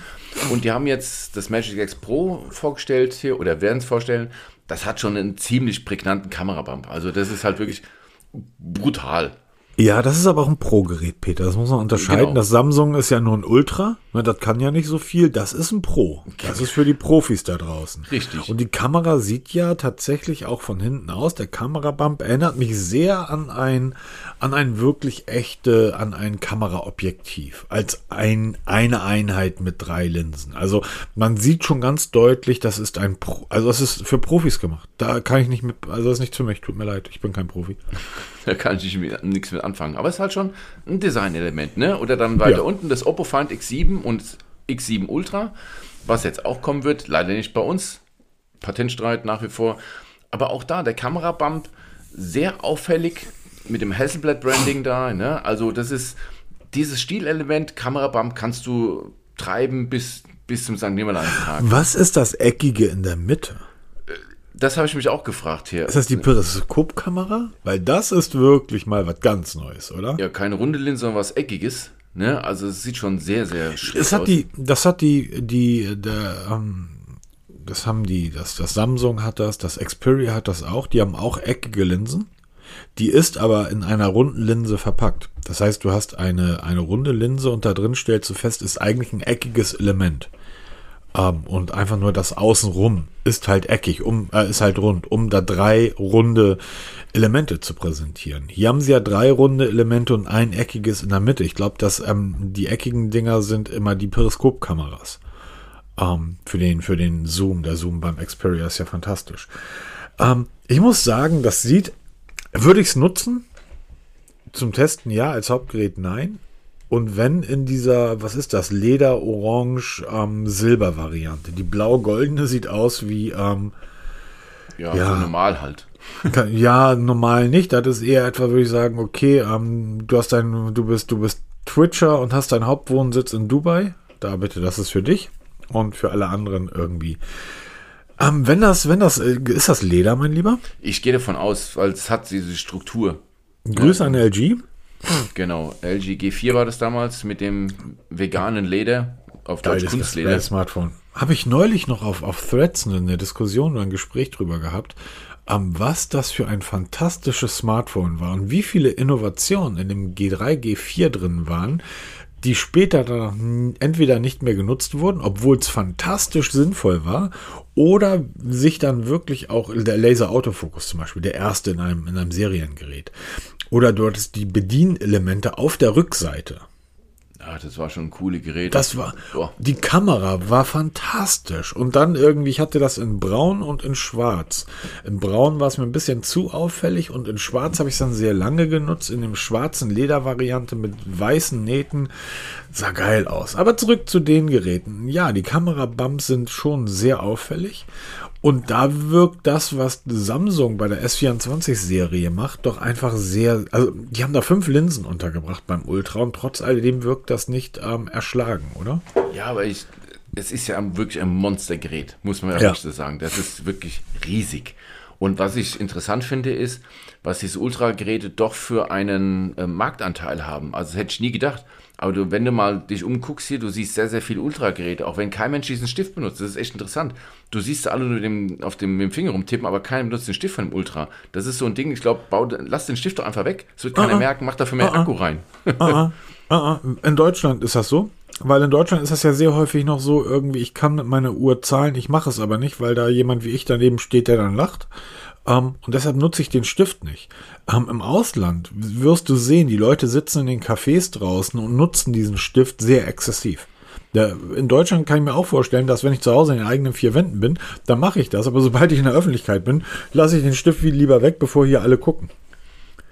Und die haben jetzt das Magic 6 Pro vorgestellt hier, oder werden es vorstellen. Das hat schon einen ziemlich prägnanten Kamerabump. Also das ist halt wirklich brutal. Ja, das ist aber auch ein Pro-Gerät, Peter. Das muss man unterscheiden. Genau. Das Samsung ist ja nur ein Ultra. Ne, das kann ja nicht so viel. Das ist ein Pro. Das ist für die Profis da draußen. Richtig. Und die Kamera sieht ja tatsächlich auch von hinten aus. Der Kamerabump erinnert mich sehr an ein, an ein wirklich echte, an ein Kameraobjektiv. Als ein, eine Einheit mit drei Linsen. Also man sieht schon ganz deutlich, das ist ein Pro, also das ist für Profis gemacht. Da kann ich nicht mit, also das ist nicht für mich. Tut mir leid. Ich bin kein Profi. Da kann ich mit- nichts mit anfangen. Aber es ist halt schon ein Designelement, ne? Oder dann weiter Ja. unten das Oppo Find X7 und X7 Ultra, was jetzt auch kommen wird, leider nicht bei uns. Patentstreit nach wie vor. Aber auch da, der Kamerabump, sehr auffällig mit dem Hasselblad Branding da, ne? Also das ist dieses Stilelement, Kamerabump kannst du treiben bis, bis zum St. Nimmerleinstag. Was ist das Eckige in der Mitte? Das habe ich mich auch gefragt hier. Ist das die Periskopkamera? Weil das ist wirklich mal was ganz Neues, oder? Ja, keine runde Linse, sondern was Eckiges. Ne? Also es sieht schon sehr, sehr schräg Das hat aus. die, das hat die, die, der, ähm, das haben die, das, das Samsung hat das, das Xperia hat das auch, die haben auch eckige Linsen. Die ist aber in einer runden Linse verpackt. Das heißt, du hast eine, eine runde Linse und da drin stellst du fest, ist eigentlich ein eckiges Element. Ähm, und einfach nur das Außenrum ist halt eckig, um, äh, ist halt rund, um da drei runde Elemente zu präsentieren. Hier haben sie ja drei runde Elemente und ein eckiges in der Mitte. Ich glaube, dass ähm, die eckigen Dinger sind immer die Periskopkameras. Ähm, für den, für den Zoom. Der Zoom beim Xperia ist ja fantastisch. Ähm, ich muss sagen, das sieht, würde ich es nutzen? Zum Testen ja, als Hauptgerät nein. Und wenn in dieser, was ist das, Leder, Orange, ähm, Silber-Variante. Die blau-goldene sieht aus wie, ähm, Ja, Ja. so normal halt. kann- ja, normal nicht. Das ist eher etwa, würde ich sagen, okay, ähm, du hast dein, du bist, du bist Twitcher und hast deinen Hauptwohnsitz in Dubai. Da bitte, das ist für dich und für alle anderen irgendwie. Ähm, wenn das, wenn das, äh, ist das Leder, mein Lieber? Ich gehe davon aus, weil es hat diese Struktur. Grüße an LG. Genau, LG G4 war das damals mit dem veganen Leder, auf Deutsch Geiles Kunstleder. Display, Smartphone. Habe ich neulich noch auf, auf Threads eine Diskussion oder ein Gespräch drüber gehabt, ähm, was das für ein fantastisches Smartphone war und wie viele Innovationen in dem G3, G4 drin waren, die später dann entweder nicht mehr genutzt wurden, obwohl es fantastisch sinnvoll war, oder sich dann wirklich auch der Laser-Autofokus zum Beispiel, der erste in einem, in einem Seriengerät. Oder hattest die Bedienelemente auf der Rückseite. Ja, das war schon ein coole Gerät. Das war, Boah. die Kamera war fantastisch. Und dann irgendwie, ich hatte das in Braun und in Schwarz. In Braun war es mir ein bisschen zu auffällig und in Schwarz habe ich es dann sehr lange genutzt. In dem schwarzen Ledervariante mit weißen Nähten sah geil aus. Aber zurück zu den Geräten. Ja, die Kamerabumps sind schon sehr auffällig. Und da wirkt das, was Samsung bei der S24-Serie macht, doch einfach sehr. Also, die haben da fünf Linsen untergebracht beim Ultra und trotz alledem wirkt das nicht ähm, erschlagen, oder? Ja, aber ich, es ist ja wirklich ein Monstergerät, muss man ja, Ja. so sagen. Das ist wirklich riesig. Und was ich interessant finde, ist, was diese Ultra-Geräte doch für einen äh, Marktanteil haben. Also das hätte ich nie gedacht. Aber du, wenn du mal dich umguckst hier, du siehst sehr, sehr viele Ultra-Geräte, auch wenn kein Mensch diesen Stift benutzt. Das ist echt interessant. Du siehst sie alle nur dem, auf dem, mit dem Finger rumtippen, aber keiner benutzt den Stift von dem Ultra. Das ist so ein Ding, ich glaube, lass den Stift doch einfach weg. Es wird keiner Ah, ah. merken, mach dafür mehr ah. Akku rein. In Deutschland ist das so. Weil in Deutschland ist das ja sehr häufig noch so, irgendwie, ich kann mit meiner Uhr zahlen, ich mache es aber nicht, weil da jemand wie ich daneben steht, der dann lacht. Ähm, und deshalb nutze ich den Stift nicht. Ähm, Im Ausland wirst du sehen, die Leute sitzen in den Cafés draußen und nutzen diesen Stift sehr exzessiv. Ja, in Deutschland kann ich mir auch vorstellen, dass wenn ich zu Hause in den eigenen vier Wänden bin, dann mache ich das. Aber sobald ich in der Öffentlichkeit bin, lasse ich den Stift lieber weg, bevor hier alle gucken.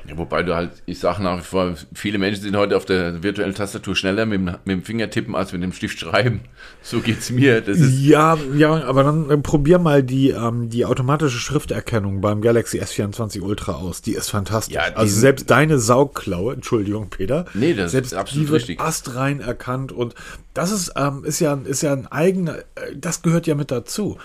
Ja, wobei du halt, ich sage nach wie vor, viele Menschen sind heute auf der virtuellen Tastatur schneller mit dem, mit dem Finger tippen als mit dem Stift schreiben. So geht's mir. Das ist, Ja, ja, aber dann äh, probier mal die, ähm, die automatische Schrifterkennung beim Galaxy S24 Ultra aus. Die ist fantastisch. Ja, also selbst deine Saugklaue, Entschuldigung, Peter. Nee, das selbst ist absolut die wird richtig. astrein erkannt und das ist, ähm, ist ja, ist ja ein eigener, äh, das gehört ja mit dazu.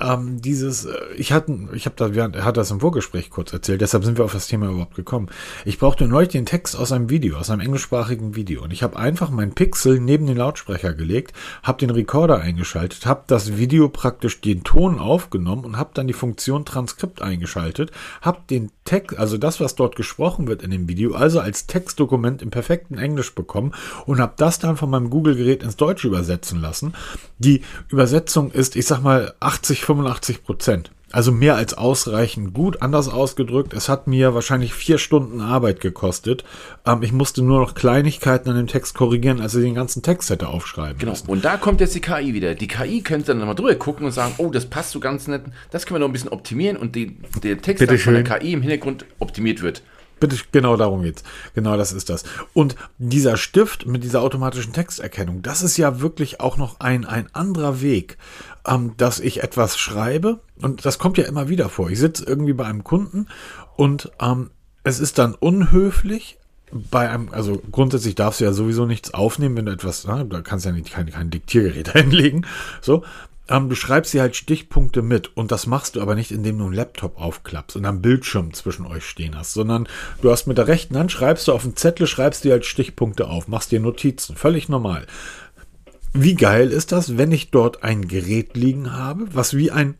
Ähm, dieses, äh, ich hatte, ich habe da, er hat das im Vorgespräch kurz erzählt, deshalb sind wir auf das Thema überhaupt gekommen. Ich brauchte neulich den Text aus einem Video, aus einem englischsprachigen Video. Und ich habe einfach meinen Pixel neben den Lautsprecher gelegt, habe den Recorder eingeschaltet, habe das Video praktisch den Ton aufgenommen und habe dann die Funktion Transkript eingeschaltet, habe den Text, also das, was dort gesprochen wird in dem Video, also als Textdokument im perfekten Englisch bekommen und habe das dann von meinem Google-Gerät ins Deutsche übersetzen lassen. Die Übersetzung ist, ich sag mal, 80, 85 Prozent. Also mehr als ausreichend gut. Anders ausgedrückt, es hat mir wahrscheinlich vier Stunden Arbeit gekostet. Ähm, ich musste nur noch Kleinigkeiten an dem Text korrigieren, als ich den ganzen Text hätte aufschreiben Genau. müssen. Und da kommt jetzt die KI wieder. Die KI könnte dann mal drüber gucken und sagen, oh, das passt so ganz nett. Das können wir noch ein bisschen optimieren und die, der Text Bitte dann von der. KI im Hintergrund optimiert wird. Bitte, genau darum geht's. Genau das ist das. Und dieser Stift mit dieser automatischen Texterkennung, das ist ja wirklich auch noch ein, ein anderer Weg, ähm, dass ich etwas schreibe. Und das kommt ja immer wieder vor. Ich sitze irgendwie bei einem Kunden und ähm, es ist dann unhöflich, bei einem, also grundsätzlich darfst du ja sowieso nichts aufnehmen, wenn du etwas, na, da kannst du ja nicht kein, kein Diktiergerät hinlegen. So. Ähm, du schreibst dir halt Stichpunkte mit und das machst du aber nicht, indem du einen Laptop aufklappst und am Bildschirm zwischen euch stehen hast, sondern du hast mit der rechten Hand, schreibst du auf einen Zettel, schreibst dir halt Stichpunkte auf, machst dir Notizen, völlig normal. Wie geil ist das, wenn ich dort ein Gerät liegen habe, was wie ein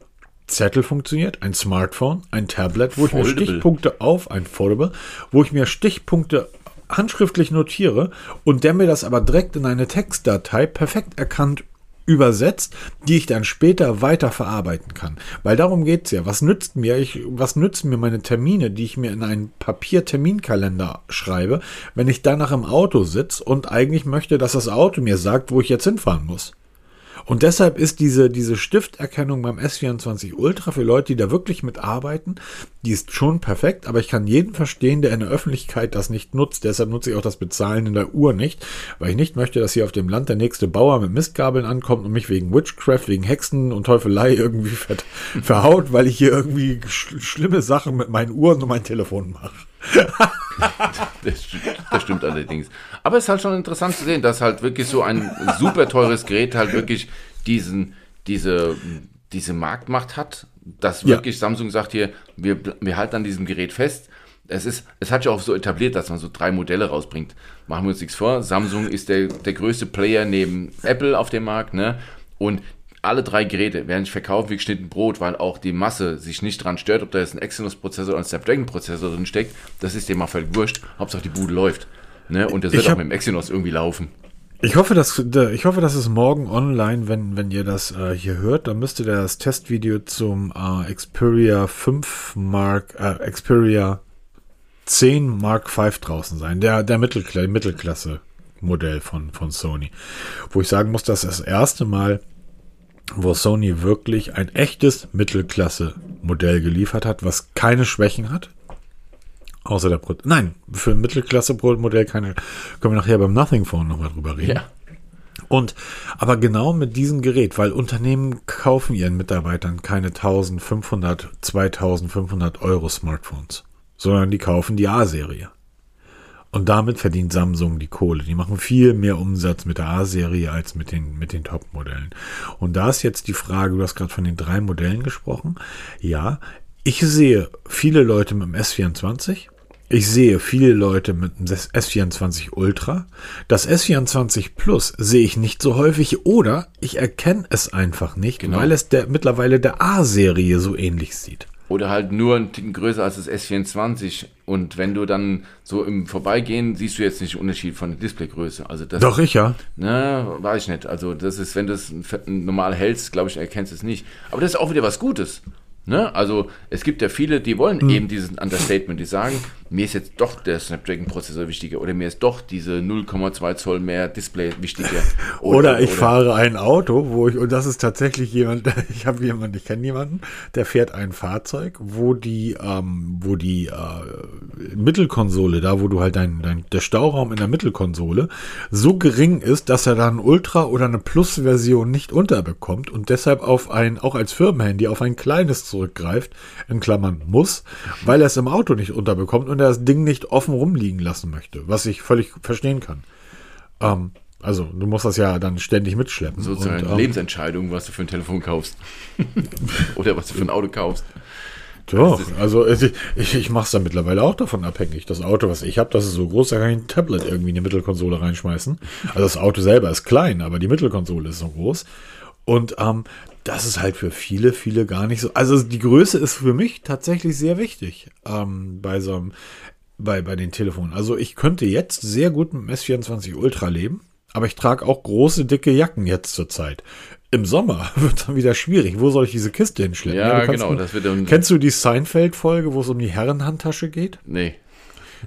Zettel funktioniert, ein Smartphone, ein Tablet, wo ich mir Foldable. Stichpunkte auf, ein Foldable, wo ich mir Stichpunkte handschriftlich notiere und der mir das aber direkt in eine Textdatei perfekt erkannt übersetzt, die ich dann später weiter verarbeiten kann. Weil darum geht's ja. Was nützt mir, ich, was nützen mir meine Termine, die ich mir in einen Papierterminkalender schreibe, wenn ich danach im Auto sitze und eigentlich möchte, dass das Auto mir sagt, wo ich jetzt hinfahren muss? Und deshalb ist diese, diese Stifterkennung beim S24 Ultra für Leute, die da wirklich mitarbeiten, die ist schon perfekt, aber ich kann jeden verstehen, der in der Öffentlichkeit das nicht nutzt. Deshalb nutze ich auch das Bezahlen in der Uhr nicht, weil ich nicht möchte, dass hier auf dem Land der nächste Bauer mit Mistgabeln ankommt und mich wegen Witchcraft, wegen Hexen und Teufelei irgendwie ver verhaut, weil ich hier irgendwie sch schlimme Sachen mit meinen Uhren und meinem Telefon mache. Das, das stimmt allerdings. Aber es ist halt schon interessant zu sehen, dass halt wirklich so ein super teures Gerät halt wirklich diesen, diese, diese Marktmacht hat, dass Ja. wirklich Samsung sagt hier, wir, wir halten an diesem Gerät fest. Es, ist, es hat ja auch so etabliert, dass man so drei Modelle rausbringt. Machen wir uns nichts vor. Samsung ist der, der größte Player neben Apple auf dem Markt. Ne? Und alle drei Geräte werden sich verkaufen wie geschnitten Brot, weil auch die Masse sich nicht dran stört, ob da jetzt ein Exynos-Prozessor oder ein Snapdragon-Prozessor drin steckt. Das ist dem mal völlig wurscht. Hauptsache die Bude läuft. Ne? Und das wird auch hab- mit dem Exynos irgendwie laufen. Ich hoffe, dass ich hoffe, dass es morgen online, wenn wenn ihr das äh, hier hört, dann müsste das Testvideo zum äh, Xperia 5 Mark äh, Xperia 10 Mark 5 draußen sein, der der Mittelkla Mittelklasse Modell von von Sony, wo ich sagen muss, dass das erste Mal wo Sony wirklich ein echtes Mittelklasse Modell geliefert hat, was keine Schwächen hat, Außer der Pro Nein, für ein Mittelklasse-Modell keine. Können wir nachher beim Nothing Phone nochmal drüber reden. Ja. Und aber genau mit diesem Gerät, weil Unternehmen kaufen ihren Mitarbeitern keine 1500, 2500 Euro Smartphones, sondern die kaufen die A-Serie. Und damit verdient Samsung die Kohle. Die machen viel mehr Umsatz mit der A-Serie als mit den, mit den Top-Modellen. Und da ist jetzt die Frage, du hast gerade von den drei Modellen gesprochen. Ja, ich sehe viele Leute mit dem S24. Ich sehe viele Leute mit dem S24 Ultra. Das S24 Plus sehe ich nicht so häufig oder ich erkenne es einfach nicht, Genau. weil es der, mittlerweile der A-Serie so ähnlich sieht. Oder halt nur ein Ticken größer als das S24. Und wenn du dann so im Vorbeigehen siehst du jetzt nicht den Unterschied von der Displaygröße. Also das, Doch, ich ja. Na, weiß ich nicht. Also das ist, wenn du es normal hältst, glaube ich, erkennst du es nicht. Aber das ist auch wieder was Gutes. Ne? Also es gibt ja viele, die wollen eben dieses Understatement, die sagen, mir ist jetzt doch der Snapdragon-Prozessor wichtiger oder mir ist doch diese 0,2 Zoll mehr Display wichtiger. Oder, ich fahre ein Auto, wo ich, und das ist tatsächlich jemand, ich habe jemanden, ich kenne jemanden, der fährt ein Fahrzeug, wo die, ähm, wo die äh, Mittelkonsole, da wo du halt dein, dein, der Stauraum in der Mittelkonsole so gering ist, dass er dann Ultra oder eine Plus-Version nicht unterbekommt und deshalb auf ein, auch als Firmenhandy, auf ein kleines zurückgreift, in Klammern muss, weil er es im Auto nicht unterbekommt und er das Ding nicht offen rumliegen lassen möchte, was ich völlig verstehen kann. Ähm, also du musst das ja dann ständig mitschleppen. Sozusagen Und, ähm, Lebensentscheidung, was du für ein Telefon kaufst. oder was du für ein Auto kaufst. Doch, also ich, ich mache es dann mittlerweile auch davon abhängig. Das Auto, was ich habe, das ist so groß, da kann ich ein Tablet irgendwie in die Mittelkonsole reinschmeißen. Also das Auto selber ist klein, aber die Mittelkonsole ist so groß. Und ähm, das ist halt für viele, viele gar nicht so. Also die Größe ist für mich tatsächlich sehr wichtig ähm, bei so einem, bei, bei den Telefonen. Also ich könnte jetzt sehr gut mit dem S24 Ultra leben, aber ich trage auch große, dicke Jacken jetzt zur Zeit. Im Sommer wird dann wieder schwierig. Wo soll ich diese Kiste hinschleppen? Ja, kannst genau. nur- Das wird Kennst du die Seinfeld-Folge, wo es um die Herrenhandtasche geht? nee.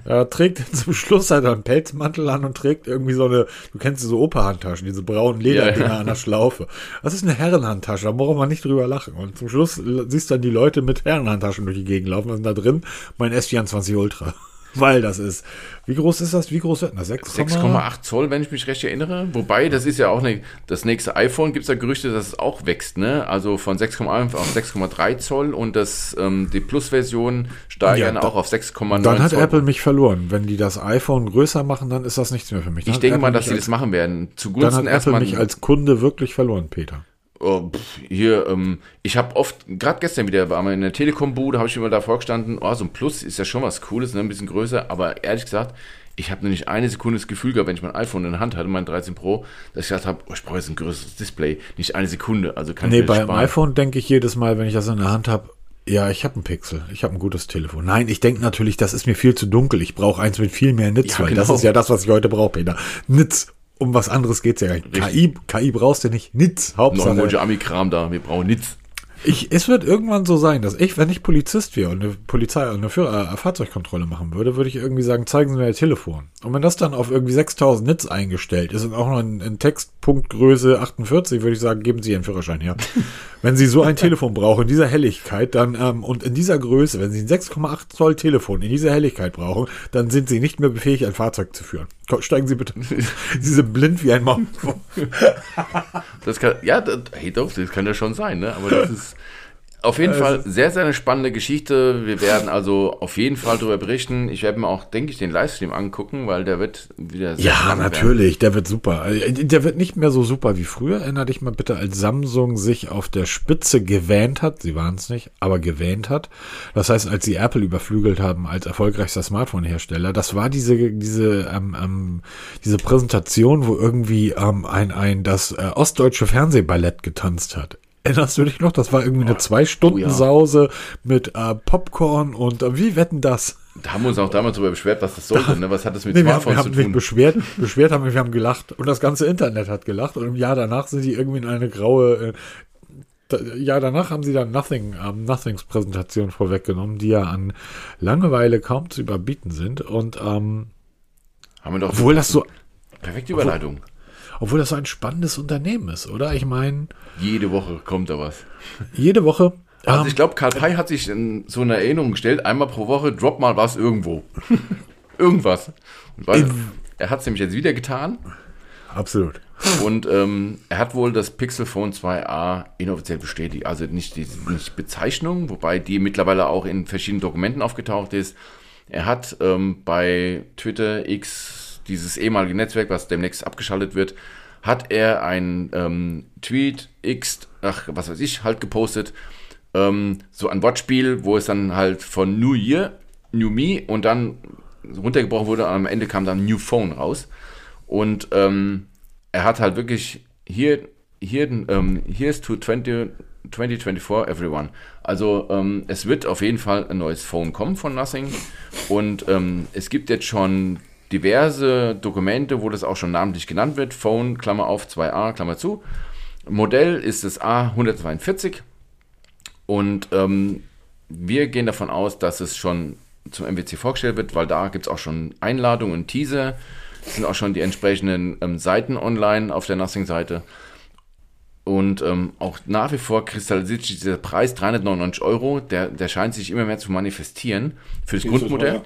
Er trägt zum Schluss halt einen Pelzmantel an und trägt irgendwie so eine, du kennst diese Operhandtaschen, diese braunen Lederdinger Ja, ja. an der Schlaufe. Das ist eine Herrenhandtasche, da braucht man nicht drüber lachen. Und zum Schluss siehst du dann die Leute mit Herrenhandtaschen durch die Gegend laufen. Was ist da drin? Mein S24 Ultra. Weil das ist. Wie groß ist das? Wie groß wird das? 6, 6,8 Zoll, wenn ich mich recht erinnere. Wobei, das ist ja auch ne, das nächste iPhone, gibt es ja Gerüchte, dass es auch wächst, ne? Also von 6,1 auf 6,3 Zoll und das, ähm, die Plus-Version steigern Ja, da- auch auf 6,9 Dann hat Zoll. Apple mich verloren. Wenn die das iPhone größer machen, dann ist das nichts mehr für mich. Dann ich denke Apple mal, dass sie das machen werden. Dann hat Zugunsten Apple mich als Kunde wirklich verloren, Peter. Oh, pff, hier, ähm, ich habe oft, gerade gestern wieder, war mal in der Telekom-Bude, habe ich immer davor gestanden, oh, so ein Plus ist ja schon was Cooles, ne, ein bisschen größer, aber ehrlich gesagt, ich habe nur nicht eine Sekunde das Gefühl gehabt, wenn ich mein iPhone in der Hand hatte, mein 13 Pro, dass ich gedacht habe, oh, ich brauche jetzt ein größeres Display. Nicht eine Sekunde, also kann Nee, ich mir beim iPhone denke ich jedes Mal, wenn ich das in der Hand habe, ja, ich habe einen Pixel, ich habe ein gutes Telefon. Nein, ich denke natürlich, das ist mir viel zu dunkel. Ich brauche eins mit viel mehr Nitz, Ja, weil das genau. ist ja das, was ich heute brauche, Peter. Nitz. Um was anderes geht's ja gar nicht. KI, KI brauchst du nicht. Nitz, Hauptsache. Neumodische Ami-Kram da, wir brauchen nichts. Ich, es wird irgendwann so sein, dass ich, wenn ich Polizist wäre und eine Polizei und eine Führer, äh, Fahrzeugkontrolle machen würde, würde ich irgendwie sagen, zeigen Sie mir Ihr Telefon. Und wenn das dann auf irgendwie 6000 Nits eingestellt ist und auch noch in, in Textpunktgröße 48, würde ich sagen, geben Sie Ihren Führerschein her. wenn Sie so ein Telefon brauchen, in dieser Helligkeit, dann, ähm, und in dieser Größe, wenn Sie ein 6,8 Zoll Telefon in dieser Helligkeit brauchen, dann sind Sie nicht mehr befähigt, ein Fahrzeug zu führen. Steigen Sie bitte. Sie sind blind wie ein Maus. Das kann, ja, das, hey, doch, das kann ja schon sein, ne? Aber das ist auf jeden Fall sehr, sehr eine spannende Geschichte. Wir werden also auf jeden Fall darüber berichten. Ich werde mir auch, denke ich, den Livestream angucken, weil der wird wieder sehr Ja, spannend werden. natürlich, der wird super. Äh, Der wird nicht mehr so super wie früher. Erinner dich mal bitte, als Samsung sich auf der Spitze gewähnt hat, sie waren es nicht, aber gewähnt hat. Das heißt, als sie Apple überflügelt haben als erfolgreichster Smartphone-Hersteller, das war diese, diese, ähm, ähm, diese Präsentation, wo irgendwie ähm, ein, ein das äh, ostdeutsche Fernsehballett getanzt hat. Erinnerst du dich noch? Das war irgendwie eine Zwei-Stunden-Sause mit äh, Popcorn und äh, wie wetten das? Da haben wir uns auch damals darüber beschwert, was das sollte, ne? Was hat das mit Nee, wir haben, wir Smartphones haben tun? beschwert, beschwert haben wir, wir haben gelacht. Und das ganze Internet hat gelacht. Und im Jahr danach sind die irgendwie in eine graue, äh, da, ja, danach haben sie dann Nothing, ähm, Nothings Präsentation vorweggenommen, die ja an Langeweile kaum zu überbieten sind. Und ähm, Haben wir doch obwohl das so, perfekte Überleitung. obwohl das so ein spannendes Unternehmen ist, oder? Ich meine, Jede Woche kommt da was. jede Woche. Also ähm, ich glaube, Karl Pei hat sich in so eine Erinnerung gestellt, einmal pro Woche, drop mal was irgendwo. Irgendwas. Und weil, er hat es nämlich jetzt wieder getan. absolut. Und ähm, er hat wohl das Pixel Phone 2a inoffiziell bestätigt. Also nicht die nicht Bezeichnung, wobei die mittlerweile auch in verschiedenen Dokumenten aufgetaucht ist. Er hat ähm, bei Twitter X, dieses ehemalige Netzwerk, was demnächst abgeschaltet wird, hat er ein ähm, Tweet X, ach, was weiß ich, halt gepostet. Ähm, so ein Wortspiel, wo es dann halt von New Year, New Me und dann runtergebrochen wurde. Am Ende kam dann New Phone raus. Und ähm, er hat halt wirklich hier, hier, ähm, here's to 20, 2024 everyone. Also ähm, es wird auf jeden Fall ein neues Phone kommen von Nothing und ähm, es gibt jetzt schon diverse Dokumente, wo das auch schon namentlich genannt wird. Phone, Klammer auf, 2a, Klammer zu. Modell ist das A142 und ähm, wir gehen davon aus, dass es schon zum MWC vorgestellt wird, weil da gibt es auch schon Einladungen und Teaser. Es sind auch schon die entsprechenden ähm, Seiten online auf der Nothing-Seite. Und ähm, auch nach wie vor kristallisiert sich dieser Preis 399 Euro, der, der scheint sich immer mehr zu manifestieren für das Grundmodell.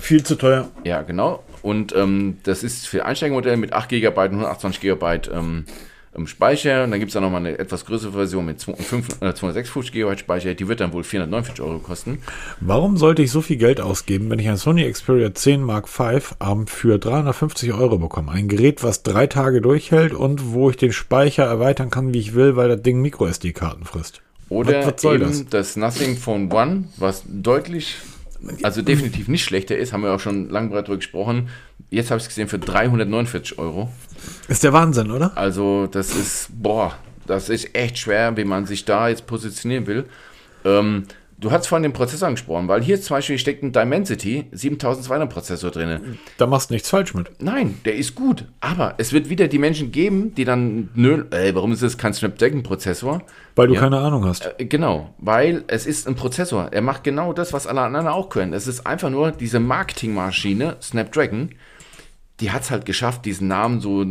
Viel zu teuer. Ja, genau. Und ähm, das ist für Einsteigermodell mit 8 GB und 128 GB ähm, ähm, Speicher. Und dann gibt es dann nochmal eine etwas größere Version mit 2 5, äh, 256 GB Speicher. Die wird dann wohl 449 Euro kosten. Warum sollte ich so viel Geld ausgeben, wenn ich ein Sony Xperia 10 Mark V ähm, für 350 Euro bekomme? Ein Gerät, was drei Tage durchhält und wo ich den Speicher erweitern kann, wie ich will, weil das Ding MicroSD-Karten frisst. Oder Was- was soll eben das? Nothing Phone One, was deutlich, also definitiv nicht schlechter ist, haben wir auch schon lange breit drüber gesprochen. Jetzt habe ich es gesehen für 349 Euro. Ist der Wahnsinn, oder? Also das ist, boah, das ist echt schwer, wie man sich da jetzt positionieren will. Ähm, du hast vorhin den Prozessor angesprochen, weil hier zum Beispiel steckt ein Dimensity 7200 Prozessor drin. Da machst du nichts falsch mit. Nein, der ist gut, aber es wird wieder die Menschen geben, die dann, nö, ey, warum ist das kein Snapdragon-Prozessor? Weil du Ja. keine Ahnung hast. Äh, Genau, weil es ist ein Prozessor. Er macht genau das, was alle anderen auch können. Es ist einfach nur diese Marketingmaschine, Snapdragon, die hat es halt geschafft, diesen Namen so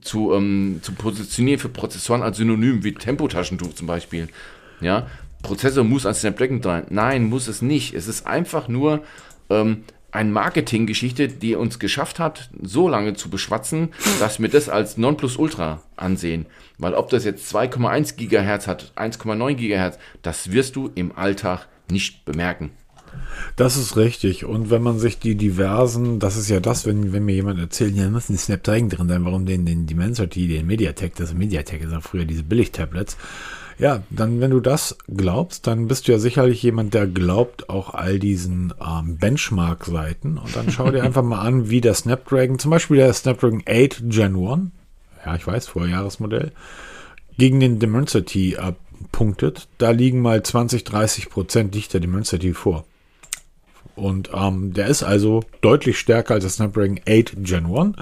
zu, ähm, zu positionieren für Prozessoren als Synonym wie Tempotaschentuch zum Beispiel. Ja, Prozessor muss an Snapdragon dran. Nein, muss es nicht. Es ist einfach nur ähm, eine Marketinggeschichte, die uns geschafft hat, so lange zu beschwatzen, dass wir das als Nonplusultra ansehen. Weil ob das jetzt 2,1 Gigahertz hat, 1,9 Gigahertz, das wirst du im Alltag nicht bemerken. Das ist richtig. Und wenn man sich die diversen, das ist ja das, wenn, wenn mir jemand erzählt, ja, muss ein Snapdragon drin sein, warum den, den Dimensity, den Mediatek, das Mediatek ist ja früher diese Billig-Tablets. Ja, dann, wenn du das glaubst, dann bist du ja sicherlich jemand, der glaubt auch all diesen ähm, Benchmark-Seiten. Und dann schau dir einfach mal an, wie der Snapdragon, zum Beispiel der Snapdragon 8 Gen 1, ja, ich weiß, Vorjahresmodell, gegen den Dimensity äh, punktet. Da liegen mal 20, 30 Prozent dichter Dimensity vor. Und ähm, der ist also deutlich stärker als der Snapdragon 8 Gen 1.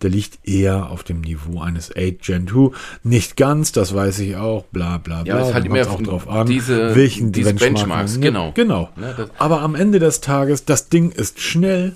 Der liegt eher auf dem Niveau eines 8 Gen 2. Nicht ganz, das weiß ich auch, bla bla bla. Ja, es halt immer auch drauf an, diese- welchen diese Benchmark Benchmarks, man genau. Genau. Ne, das- Aber am Ende des Tages, das Ding ist schnell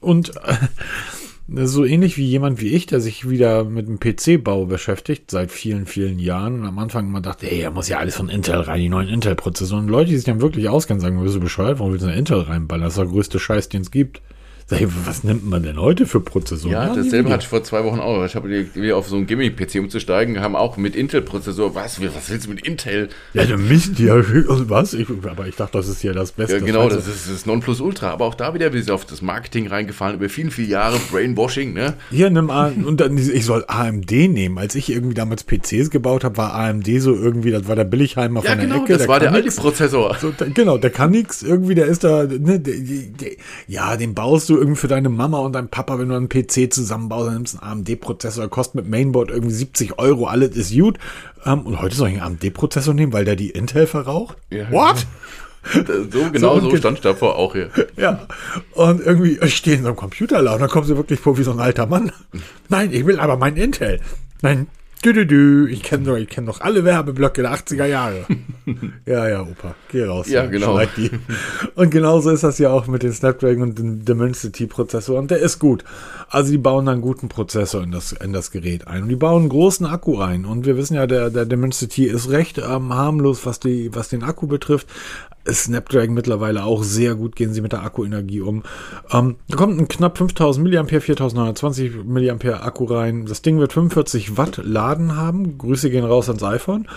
und so ähnlich wie jemand wie ich, der sich wieder mit dem PC-Bau beschäftigt, seit vielen, vielen Jahren. Und am Anfang immer dachte, ey, da muss ja alles von Intel rein, die neuen Intel-Prozessoren. Leute, die sich dann wirklich auskennen, sagen, bist du bescheuert, warum willst du eine Intel reinballern? Das ist der größte Scheiß, den es gibt. Sag ich, was nimmt man denn heute für Prozessoren? Ja, dasselbe hatte ich vor zwei Wochen auch. Ich habe wieder auf so einen Gimmick-PC umzusteigen, haben auch mit Intel-Prozessor. Was, was willst du mit Intel? Ja, der Mist, ja, was? Ich, aber ich dachte, das ist ja das Beste. Ja, genau, Also, das ist das Nonplusultra. Aber auch da wieder, wie sie auf das Marketing reingefallen, über viele, viele Jahre Brainwashing, ne? Hier, nimm an, und dann, ich soll AMD nehmen. Als ich irgendwie damals PCs gebaut habe, war AMD so irgendwie, das war der Billigheimer Ja, von der genau, Ecke. das war der alte. Prozessor. So, der, genau, der kann nix. Irgendwie, der ist da, ne, der, der, der, ja, den baust du irgendwie für deine Mama und deinen Papa, wenn du einen PC zusammenbaust, dann nimmst du einen AMD-Prozessor, kostet mit Mainboard irgendwie 70 Euro, alles ist gut. Ähm, und heute soll ich einen AMD-Prozessor nehmen, weil der die Intel verraucht? Ja, What? So genau so, ge- stand ich davor auch hier. Ja. Und irgendwie, ich stehe in so einem Computerladen, dann kommt sie wirklich vor wie so ein alter Mann. Nein, ich will aber mein Intel. Nein, dü, dü, dü. ich kenne doch, ich kenn doch alle Werbeblöcke der 80er Jahre. ja, ja, Opa, geh raus. Ja, genau. Und genauso ist das ja auch mit den Snapdragon und dem Dimensity-Prozessor. Und der ist gut. Also die bauen dann einen guten Prozessor in das, in das Gerät ein. Und die bauen einen großen Akku ein. Und wir wissen ja, der, der Dimensity ist recht ähm, harmlos, was, die, was den Akku betrifft. Snapdragon mittlerweile auch sehr gut, gehen sie mit der Akkuenergie um. Ähm, da kommt ein knapp 5000 mAh, 4920 mAh Akku rein. Das Ding wird 45 Watt Laden haben. Grüße gehen raus ans iPhone.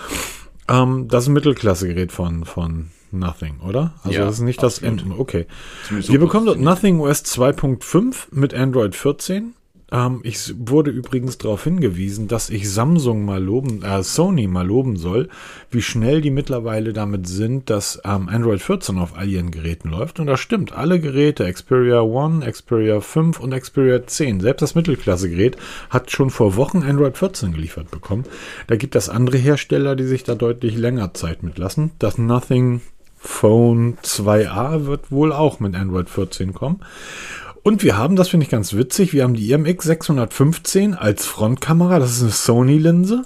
Ähm, das ist ein Mittelklasse-Gerät von, von Nothing, oder? Also Ja, das ist nicht das absolut. End. Okay. Zumindest so Wir bekommen dort. Nothing OS 2.5 mit Android 14. Ähm, ich wurde übrigens darauf hingewiesen, dass ich Samsung mal loben, äh, Sony mal loben soll, wie schnell die mittlerweile damit sind, dass ähm, Android 14 auf all ihren Geräten läuft. Und das stimmt. Alle Geräte, Xperia 1, Xperia 5 und Xperia 10, selbst das Mittelklasse-Gerät, hat schon vor Wochen Android 14 geliefert bekommen. Da gibt es andere Hersteller, die sich da deutlich länger Zeit mitlassen. Das Nothing Phone 2a wird wohl auch mit Android 14 kommen. Und wir haben, das finde ich ganz witzig, wir haben die IMX 615 als Frontkamera, das ist eine Sony-Linse.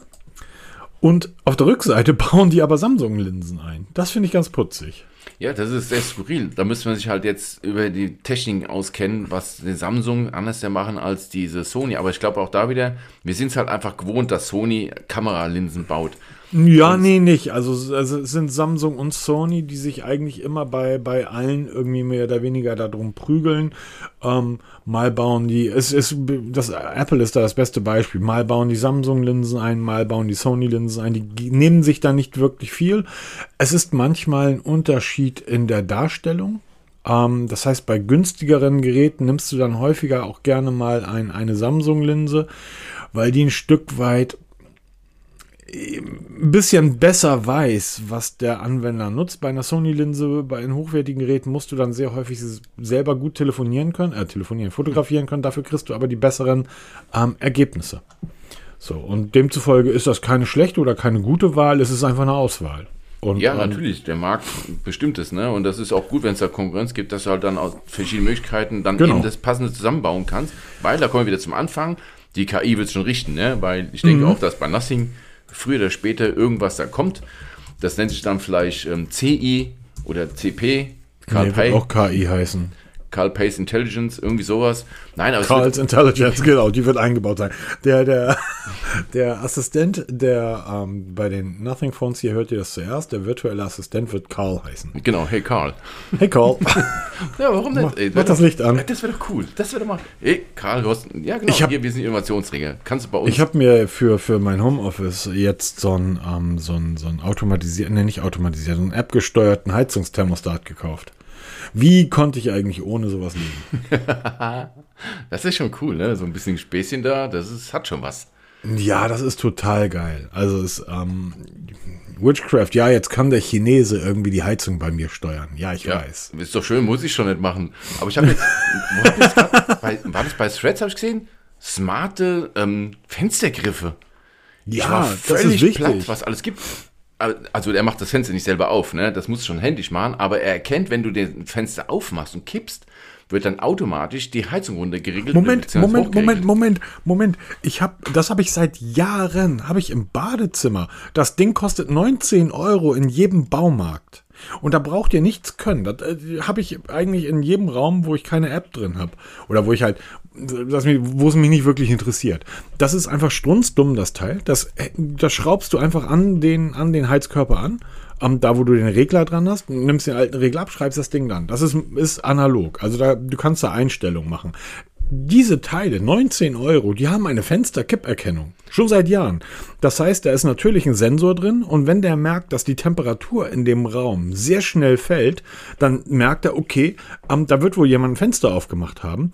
Und auf der Rückseite bauen die aber Samsung-Linsen ein. Das finde ich ganz putzig. Ja, das ist sehr skurril. Da müsste man sich halt jetzt über die Technik auskennen, was die Samsung anders machen als diese Sony. Aber ich glaube auch da wieder, wir sind es halt einfach gewohnt, dass Sony Kameralinsen baut. Ja, nee, nicht. Also, also es sind Samsung und Sony, die sich eigentlich immer bei, bei allen irgendwie mehr oder weniger darum prügeln. Ähm, mal bauen die, es ist, das Apple ist da das beste Beispiel. Mal bauen die Samsung-Linsen ein, mal bauen die Sony-Linsen ein. Die nehmen sich da nicht wirklich viel. Es ist manchmal ein Unterschied in der Darstellung. Ähm, das heißt, bei günstigeren Geräten nimmst du dann häufiger auch gerne mal ein, eine Samsung-Linse, weil die ein Stück weit ein bisschen besser weiß, was der Anwender nutzt. Bei einer Sony-Linse, bei den hochwertigen Geräten musst du dann sehr häufig selber gut telefonieren können, äh, telefonieren, fotografieren können. Dafür kriegst du aber die besseren ähm, Ergebnisse. So, und demzufolge ist das keine schlechte oder keine gute Wahl, es ist einfach eine Auswahl. Und, ja, ähm, natürlich, der Markt bestimmt es, ne? Und das ist auch gut, wenn es da Konkurrenz gibt, dass du halt dann aus verschiedenen Möglichkeiten dann genau. eben das passende zusammenbauen kannst. Weil, da kommen wir wieder zum Anfang, die KI wird es schon richten, ne? Weil ich denke mhm. auch, dass bei Nothing früher oder später irgendwas da kommt. Das nennt sich dann vielleicht ähm, CI oder CP. Carl nee, wird auch KI heißen. Carl Pace Intelligence, irgendwie sowas. Nein, aber Carl's Intelligence, genau, die wird eingebaut sein. Der, der, der Assistent, der ähm, bei den Nothing Phones hier hört ihr das zuerst, der virtuelle Assistent wird Carl heißen. Genau, hey Carl. Hey Carl. ja, warum nicht? Ey, Mach das Licht an. Das wäre doch cool. Das wäre doch mal. Hey Carl, du hast. Ja, genau, ich hab, hier, wir sind Innovationsträger. Kannst du bei uns. Ich habe mir für, für mein Homeoffice jetzt so ein, ähm, so ein, so ein automatisierten, ne, nicht automatisiert, so einen App-gesteuerten Heizungsthermostat gekauft. Wie konnte ich eigentlich ohne sowas leben? das ist schon cool, ne? So ein bisschen Späßchen da, das ist, hat schon was. Ja, das ist total geil. Also es, ähm, Witchcraft, ja, jetzt kann der Chinese irgendwie die Heizung bei mir steuern. Ja, ich ja, weiß. Ist doch schön, muss ich schon nicht machen. Aber ich habe jetzt, hab jetzt grad, bei, war das bei Threads, habe ich gesehen? Smarte ähm, Fenstergriffe. Ja, das ist wichtig. platt, was alles gibt also er macht das Fenster nicht selber auf, ne? Das muss schon händisch machen, aber er erkennt, wenn du das Fenster aufmachst und kippst, wird dann automatisch die Heizung runtergeregelt. Moment, Moment, Moment, Moment, Moment. Ich habe, das habe ich seit Jahren, habe ich im Badezimmer. Das Ding kostet 19 Euro in jedem Baumarkt. Und da braucht ihr nichts können. Das äh, habe ich eigentlich in jedem Raum, wo ich keine App drin habe. Oder wo ich halt, wo es mich nicht wirklich interessiert. Das ist einfach strunzdumm, das Teil. Das, äh, das schraubst du einfach an den, an den Heizkörper an. Um, da, wo du den Regler dran hast, nimmst den alten Regler ab, schreibst das Ding dann. Das ist, ist analog. Also da, du kannst da Einstellungen machen. Diese Teile, 19 Euro, die haben eine Fensterkipperkennung. Schon seit Jahren. Das heißt, da ist natürlich ein Sensor drin und wenn der merkt, dass die Temperatur in dem Raum sehr schnell fällt, dann merkt er, okay, da wird wohl jemand ein Fenster aufgemacht haben.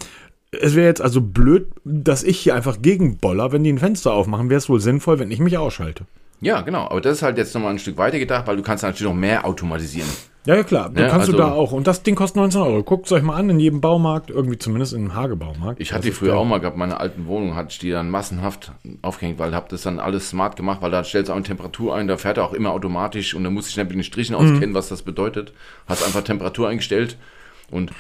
Es wäre jetzt also blöd, dass ich hier einfach gegenboller, wenn die ein Fenster aufmachen, wäre es wohl sinnvoll, wenn ich mich ausschalte. Ja, genau. Aber das ist halt jetzt nochmal ein Stück weiter gedacht, weil du kannst natürlich noch mehr automatisieren. Ja, ja, klar. Ja, kannst also, du da auch. Und das Ding kostet 19 Euro. Guckt es euch mal an in jedem Baumarkt, irgendwie zumindest in einem Hagebaumarkt. Ich hatte die früher auch mal gehabt, meine alten Wohnung hatte ich die dann massenhaft aufgehängt, weil ich habe das dann alles smart gemacht, weil da stellst du auch eine Temperatur ein, da fährt er auch immer automatisch und da muss ich dann mit den Strichen mhm. auskennen, was das bedeutet. Hast einfach Temperatur eingestellt und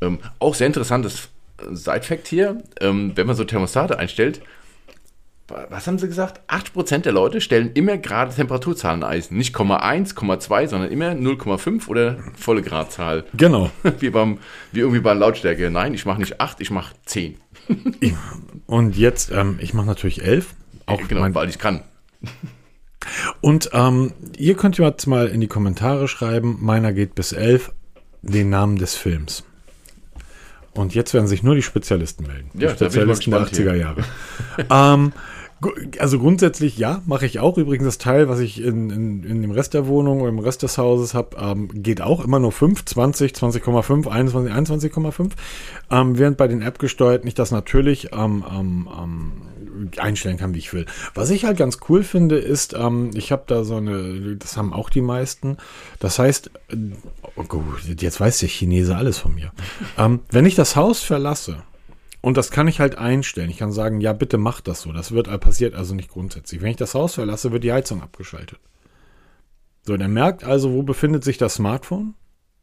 ähm, auch sehr interessantes Side-Fact hier, ähm, wenn man so Thermostate einstellt, was haben sie gesagt? 8% der Leute stellen immer gerade Temperaturzahlen ein. Nicht 0,1, 0,2, sondern immer 0,5 oder volle Gradzahl. Genau. Wie, beim, wie irgendwie bei Lautstärke. Nein, ich mache nicht 8, ich mache 10. Und jetzt, ähm, ich mache natürlich 11. Auch genau, weil ich kann. Und ähm, ihr könnt jetzt mal in die Kommentare schreiben, meiner geht bis 11, den Namen des Films. Und jetzt werden sich nur die Spezialisten melden. Die ja, Spezialisten der 80er Jahre. ähm, also grundsätzlich ja, mache ich auch. Übrigens das Teil, was ich in, in, in dem Rest der Wohnung oder im Rest des Hauses habe, ähm, geht auch immer nur 5, 20, 20,5, 21, 21,5. Ähm, während bei den App-gesteuerten ich das natürlich ähm, einstellen kann, wie ich will. Was ich halt ganz cool finde, ist, ähm, ich habe da so eine, das haben auch die meisten. Das heißt, äh, oh gut, jetzt weiß der Chinese alles von mir. ähm, wenn ich das Haus verlasse, und das kann ich halt einstellen. Ich kann sagen, ja, bitte mach das so. Das wird passiert also nicht grundsätzlich. Wenn ich das Haus verlasse, wird die Heizung abgeschaltet. So, der merkt also, wo befindet sich das Smartphone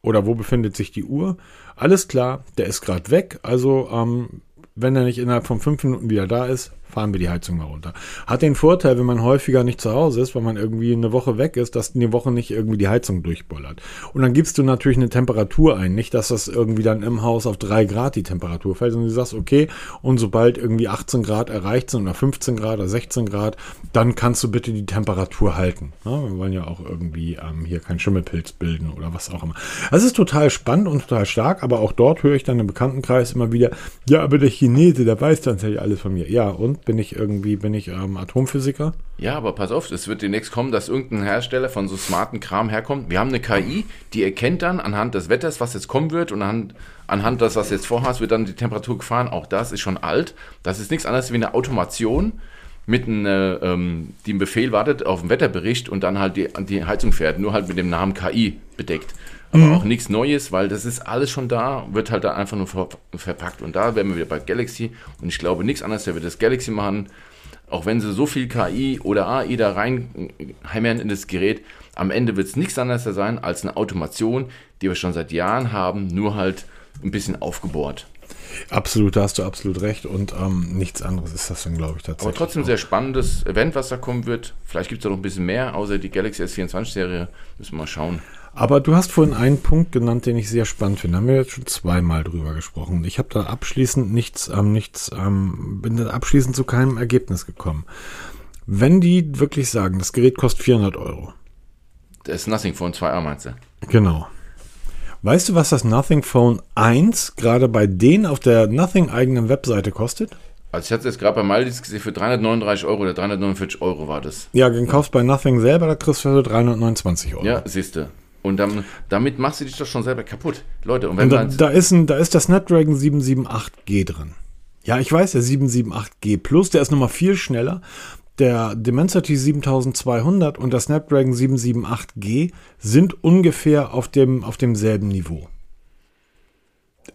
oder wo befindet sich die Uhr. Alles klar, der ist gerade weg. Also, ähm, wenn er nicht innerhalb von fünf Minuten wieder da ist, fahren wir die Heizung mal runter. Hat den Vorteil, wenn man häufiger nicht zu Hause ist, weil man irgendwie eine Woche weg ist, dass eine Woche nicht irgendwie die Heizung durchbollert. Und dann gibst du natürlich eine Temperatur ein. Nicht, dass das irgendwie dann im Haus auf drei Grad die Temperatur fällt, sondern du sagst, okay, und sobald irgendwie 18 Grad erreicht sind oder 15 Grad oder 16 Grad, dann kannst du bitte die Temperatur halten. Ja, wir wollen ja auch irgendwie ähm, hier keinen Schimmelpilz bilden oder was auch immer. Das ist total spannend und total stark, aber auch dort höre ich dann im Bekanntenkreis immer wieder, ja, aber der Chinese, der weiß ja alles von mir. Ja, und bin ich irgendwie, bin ich ähm, Atomphysiker? Ja, aber pass auf, es wird demnächst kommen, dass irgendein Hersteller von so smarten Kram herkommt. Wir haben eine KI, die erkennt dann anhand des Wetters, was jetzt kommen wird und anhand, anhand des, was jetzt vorhast, wird dann die Temperatur gefahren. Auch das ist schon alt. Das ist nichts anderes wie eine Automation, mit einem, äh, ähm, die Befehl wartet auf den Wetterbericht und dann halt die, die Heizung fährt, nur halt mit dem Namen KI bedeckt. Aber Mhm. auch nichts Neues, weil das ist alles schon da, wird halt da einfach nur ver verpackt. Und da wären wir wieder bei Galaxy. Und ich glaube, nichts anderes, der wird das Galaxy machen. Auch wenn sie so viel KI oder AI da reinhämmern in das Gerät, am Ende wird es nichts anderes sein als eine Automation, die wir schon seit Jahren haben, nur halt ein bisschen aufgebohrt. Absolut, da hast du absolut recht. Und ähm, nichts anderes ist das dann, glaube ich, tatsächlich. Aber trotzdem sehr spannendes Event, was da kommen wird. Vielleicht gibt es da noch ein bisschen mehr, außer die Galaxy S24-Serie. Müssen wir mal schauen. Aber du hast vorhin einen Punkt genannt, den ich sehr spannend finde. Da haben wir jetzt schon zweimal drüber gesprochen. Ich habe da abschließend nichts, ähm, nichts, ähm, bin da abschließend zu keinem Ergebnis gekommen. Wenn die wirklich sagen, das Gerät kostet 400 Euro. Das ist Nothing Phone 2a, meinst du? Genau. Weißt du, was das Nothing Phone 1 gerade bei denen auf der Nothing eigenen Webseite kostet? Also ich hatte es jetzt gerade bei Maldis gesehen, für 339 Euro oder 349 Euro war das. Ja, den kaufst bei Nothing selber, da kriegst du für 329 Euro. Ja, siehst du. Und dann, damit machst du dich doch schon selber kaputt. Leute, und wenn Und da, man... da, ist ein, da ist der Snapdragon 778G drin. Ja, ich weiß, der 778G Plus, der ist nochmal viel schneller. Der Dimensity 7200 und der Snapdragon 778G sind ungefähr auf, dem, auf demselben Niveau.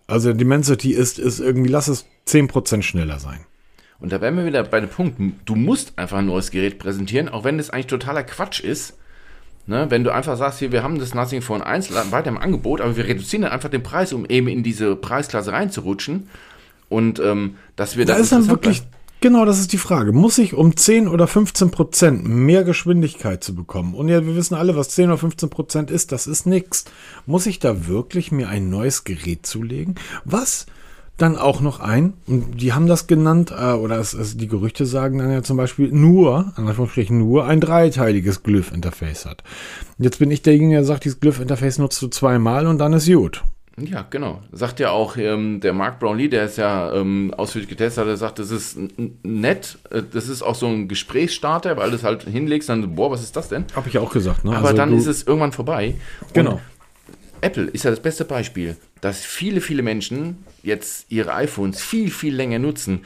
Also der Dimensity ist, ist irgendwie, lass es 10% schneller sein. Und da wären wir wieder bei dem Punkt, du musst einfach ein neues Gerät präsentieren, auch wenn das eigentlich totaler Quatsch ist. Ne, wenn du einfach sagst, hier, wir haben das Nothing Phone 1 weiter im Angebot, aber wir reduzieren dann einfach den Preis, um eben in diese Preisklasse reinzurutschen. Und ähm, dass wir Da das ist dann wirklich, genau das ist die Frage. Muss ich um 10 oder 15 Prozent mehr Geschwindigkeit zu bekommen? Und ja, wir wissen alle, was 10 oder 15 Prozent ist, das ist nix. Muss ich da wirklich mir ein neues Gerät zulegen? Was dann auch noch ein, und die haben das genannt, äh, oder es, es, die Gerüchte sagen dann ja zum Beispiel nur, an Anführungsstrichen nur, ein dreiteiliges Glyph-Interface hat. Jetzt bin ich derjenige, der sagt, dieses Glyph-Interface nutzt du zweimal und dann ist gut. Ja, genau. Sagt ja auch ähm, der Mark Brownlee, der ist ja ähm, ausführlich getestet hat, der sagt, das ist nett, äh, das ist auch so ein Gesprächsstarter, weil du es halt hinlegst, dann, boah, was ist das denn? Habe ich auch gesagt, ne? Aber Also dann ist es irgendwann vorbei. Genau. Und Apple ist ja das beste Beispiel, dass viele, viele Menschen jetzt ihre iPhones viel, viel länger nutzen.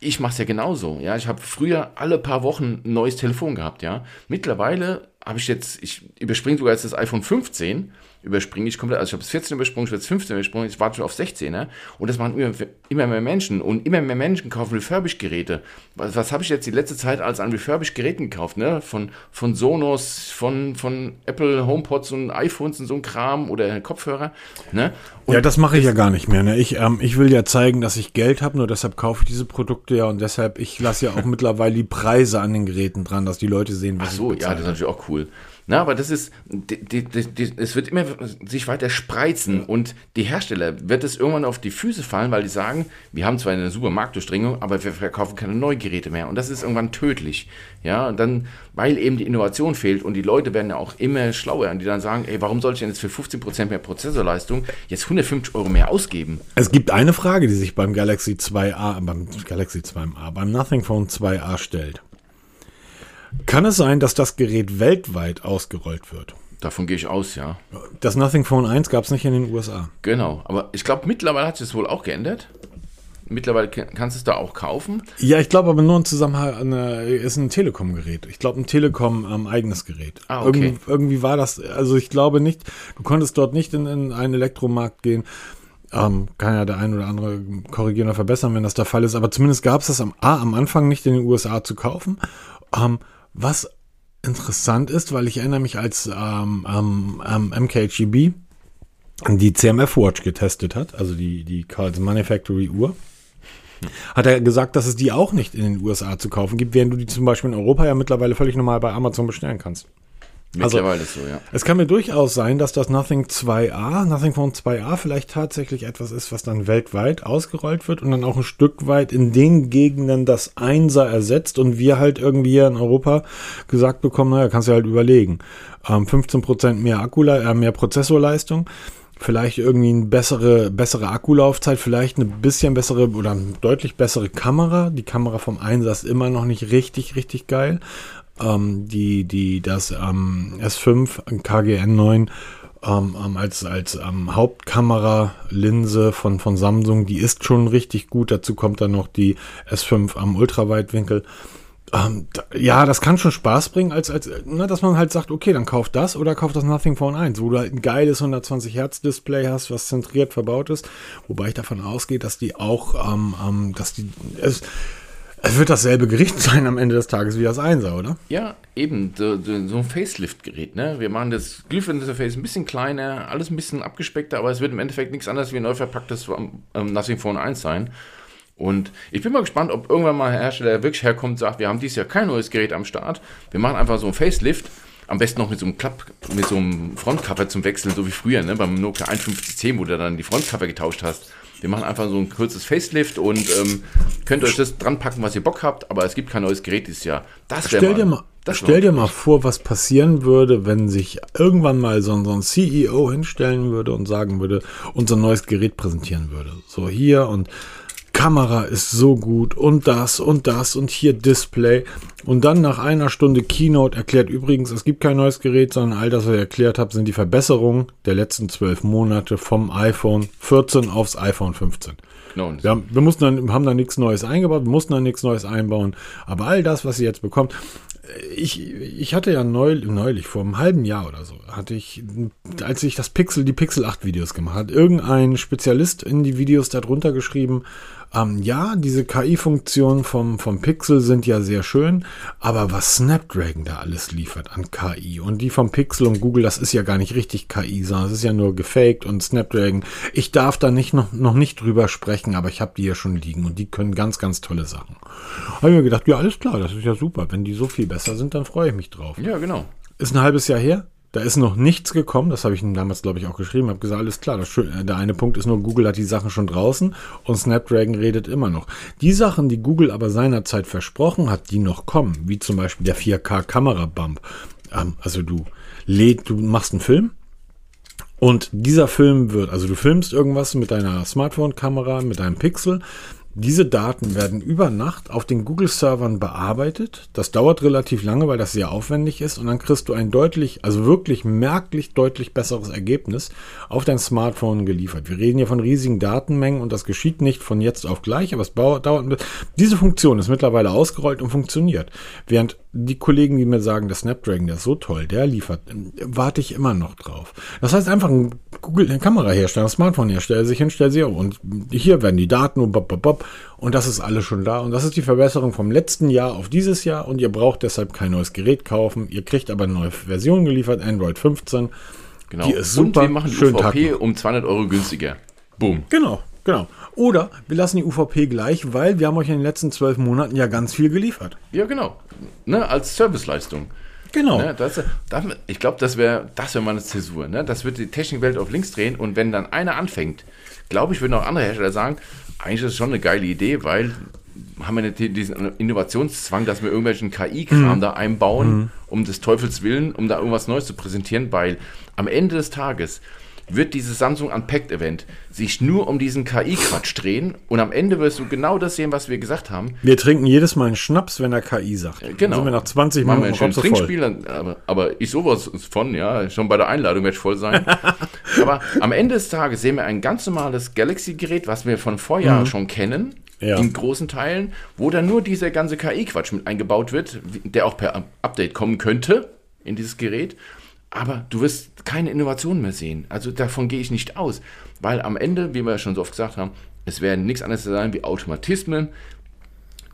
Ich mache es ja genauso. Ja, ich habe früher alle paar Wochen ein neues Telefon gehabt. Ja, mittlerweile habe ich jetzt, ich überspringe sogar jetzt das iPhone 15, überspringe ich komplett. Also ich habe das 14 übersprungen, ich habe das 15 übersprungen, ich warte schon auf 16er. Und das machen immer, immer mehr Menschen. Und immer mehr Menschen kaufen Refurbished-Geräte. Was, was habe ich jetzt die letzte Zeit als an Refurbished-Geräten gekauft? Ne? Von, von Sonos, von, von Apple HomePods und iPhones und so ein Kram oder Kopfhörer. Ne? Und ja, das mache ich ja gar nicht mehr. Ne? Ich, ähm, ich will ja zeigen, dass ich Geld habe, nur deshalb kaufe ich diese Produkte ja und deshalb, ich lasse ja auch mittlerweile die Preise an den Geräten dran, dass die Leute sehen, was Ach so, ich ja, das ist natürlich auch cool. Na, aber das ist, die, die, die, es wird immer sich weiter spreizen und die Hersteller wird es irgendwann auf die Füße fallen, weil die sagen, wir haben zwar eine super Marktdurchdringung, aber wir verkaufen keine Neugeräte mehr und das ist irgendwann tödlich. Ja, und dann, weil eben die Innovation fehlt und die Leute werden ja auch immer schlauer und die dann sagen, ey, warum soll ich denn jetzt für 15% mehr Prozessorleistung jetzt 150 Euro mehr ausgeben? Es gibt eine Frage, die sich beim Galaxy 2a, beim Galaxy 2a, beim Nothing Phone 2a stellt. Kann es sein, dass das Gerät weltweit ausgerollt wird? Davon gehe ich aus, ja. Das Nothing Phone 1 gab es nicht in den USA. Genau, aber ich glaube, mittlerweile hat sich das wohl auch geändert. Mittlerweile kann- kannst du es da auch kaufen. Ja, ich glaube aber nur im Zusammenhang, äh, ist ein Telekom-Gerät. Ich glaube, ein Telekom ähm, eigenes Gerät. Ah, okay. irgendwie, irgendwie war das, also ich glaube nicht, du konntest dort nicht in, in einen Elektromarkt gehen. Ähm, kann ja der ein oder andere korrigieren oder verbessern, wenn das der Fall ist. Aber zumindest gab es das am, A, am Anfang nicht in den USA zu kaufen. Ähm, was interessant ist, weil ich erinnere mich, als ähm, ähm, ähm, MKHEB die CMF Watch getestet hat, also die, die Carlson Manufactory Uhr, hat er gesagt, dass es die auch nicht in den USA zu kaufen gibt, während du die zum Beispiel in Europa ja mittlerweile völlig normal bei Amazon bestellen kannst. Also- Mittlerweile ist so, ja. Es kann mir durchaus sein, dass das Nothing 2a, Nothing Phone 2a vielleicht tatsächlich etwas ist, was dann weltweit ausgerollt wird und dann auch ein Stück weit in den Gegenden das Einser ersetzt und wir halt irgendwie hier in Europa gesagt bekommen, naja, kannst du halt überlegen. Ähm, 15% mehr Akku, äh, mehr Prozessorleistung, vielleicht irgendwie eine bessere, bessere Akkulaufzeit, vielleicht eine bisschen bessere oder deutlich bessere Kamera. Die Kamera vom Einser ist immer noch nicht richtig, richtig geil. Ähm, die, die, das ähm, S5 KGN9 ähm, ähm, als, als ähm, Hauptkamera-Linse von, von Samsung, die ist schon richtig gut. Dazu kommt dann noch die S5 am Ultraweitwinkel. Ähm, da, ja, das kann schon Spaß bringen, als, als ne, dass man halt sagt, okay, dann kauft das oder kauft das Nothing Phone 1, wo du halt ein geiles 120 Hertz Display hast, was zentriert verbaut ist. Wobei ich davon ausgehe, dass die auch, ähm, ähm, dass die, es, es wird dasselbe Gericht sein am Ende des Tages wie das 1er, oder? Ja, eben, so, so ein Facelift-Gerät, ne? Wir machen das Glyph-Interface ein bisschen kleiner, alles ein bisschen abgespeckter, aber es wird im Endeffekt nichts anderes wie ein neu verpacktes ähm, Nothing Phone 1 sein. Und ich bin mal gespannt, ob irgendwann mal ein Hersteller wirklich herkommt und sagt, wir haben dieses Jahr kein neues Gerät am Start. Wir machen einfach so ein Facelift. Am besten noch mit so einem Klapp, mit so einem Frontcover zum Wechseln, so wie früher, ne? Beim Nokia 5110, wo du dann die Frontcover getauscht hast. Wir machen einfach so ein kurzes Facelift und ähm, könnt euch das dran packen, was ihr Bock habt, aber es gibt kein neues Gerät dieses Jahr. Das stell mal, dir mal, stell dir mal vor, was passieren würde, wenn sich irgendwann mal so, so ein CEO hinstellen würde und sagen würde, unser neues Gerät präsentieren würde. So hier und Kamera ist so gut und das und das und hier Display. Und dann nach einer Stunde Keynote erklärt übrigens, es gibt kein neues Gerät, sondern all das, was ich erklärt habe, sind die Verbesserungen der letzten zwölf Monate vom iPhone 14 aufs iPhone 15. No, wir, haben, wir mussten dann, haben da nichts Neues eingebaut, wir mussten da nichts Neues einbauen. Aber all das, was ihr jetzt bekommt, ich, ich hatte ja neulich, neulich, vor einem halben Jahr oder so, hatte ich, als ich das Pixel, die Pixel 8 Videos gemacht hat, irgendein Spezialist in die Videos darunter geschrieben, ähm, ja, diese KI-Funktionen vom, vom Pixel sind ja sehr schön, aber was Snapdragon da alles liefert an KI und die vom Pixel und Google, das ist ja gar nicht richtig KI, sondern es ist ja nur gefaked und Snapdragon, ich darf da nicht noch, noch nicht drüber sprechen, aber ich habe die ja schon liegen und die können ganz, ganz tolle Sachen. Habe ich mir gedacht, ja, alles klar, das ist ja super. Wenn die so viel besser sind, dann freue ich mich drauf. Ja, genau. Ist ein halbes Jahr her. Da ist noch nichts gekommen, das habe ich Ihnen damals, glaube ich, auch geschrieben. Habe gesagt, alles klar, Schöne, äh, der eine Punkt ist nur, Google hat die Sachen schon draußen und Snapdragon redet immer noch. Die Sachen, die Google aber seinerzeit versprochen hat, die noch kommen, wie zum Beispiel der 4K-Kamera-Bump. Ähm, also du lädt, du machst einen Film und dieser Film wird, also du filmst irgendwas mit deiner Smartphone-Kamera, mit deinem Pixel, diese Daten werden über Nacht auf den Google-Servern bearbeitet. Das dauert relativ lange, weil das sehr aufwendig ist. Und dann kriegst du ein deutlich, also wirklich merklich deutlich besseres Ergebnis auf dein Smartphone geliefert. Wir reden hier von riesigen Datenmengen und das geschieht nicht von jetzt auf gleich, aber es dauert. Diese Funktion ist mittlerweile ausgerollt und funktioniert. Während die Kollegen, die mir sagen, der Snapdragon, der ist so toll, der liefert, warte ich immer noch drauf. Das heißt einfach ein Google, ein Kamerahersteller, ein Smartphone-Hersteller sich hinstellt sie und hier werden die Daten und bop, bop, bop, und das ist alles schon da und das ist die Verbesserung vom letzten Jahr auf dieses Jahr und ihr braucht deshalb kein neues Gerät kaufen. Ihr kriegt aber eine neue Version geliefert, Android 15. Genau. Die ist super. Und wir machen die Schön UVP um 200 Euro günstiger. Boom. Genau, genau. Oder wir lassen die UVP gleich, weil wir haben euch in den letzten zwölf Monaten ja ganz viel geliefert. Ja, genau. Ne, als Serviceleistung. Genau. Ne, das, das, ich glaube, das wäre das wär mal eine Zäsur. Ne? Das wird die Technikwelt auf links drehen und wenn dann einer anfängt, glaube ich, würden auch andere Hersteller sagen, eigentlich ist es schon eine geile Idee, weil haben wir nicht diesen Innovationszwang, dass wir irgendwelchen KI-Kram mhm. da einbauen, mhm. um des Teufels Willen, um da irgendwas Neues zu präsentieren, weil am Ende des Tages wird dieses Samsung Unpacked Event sich nur um diesen KI-Quatsch drehen und am Ende wirst du genau das sehen, was wir gesagt haben. Wir trinken jedes Mal einen Schnaps, wenn er KI sagt. Äh, genau. Dann sind wir nach 20 Minuten ein schönes Trinkspiel, aber, aber, ich sowas von, ja, schon bei der Einladung werde ich voll sein. aber am Ende des Tages sehen wir ein ganz normales Galaxy-Gerät, was wir von Vorjahr mhm. schon kennen, ja. in großen Teilen, wo dann nur dieser ganze KI-Quatsch mit eingebaut wird, der auch per Update kommen könnte in dieses Gerät. Aber du wirst keine Innovation mehr sehen. Also davon gehe ich nicht aus. Weil am Ende, wie wir ja schon so oft gesagt haben, es werden nichts anderes sein wie Automatismen,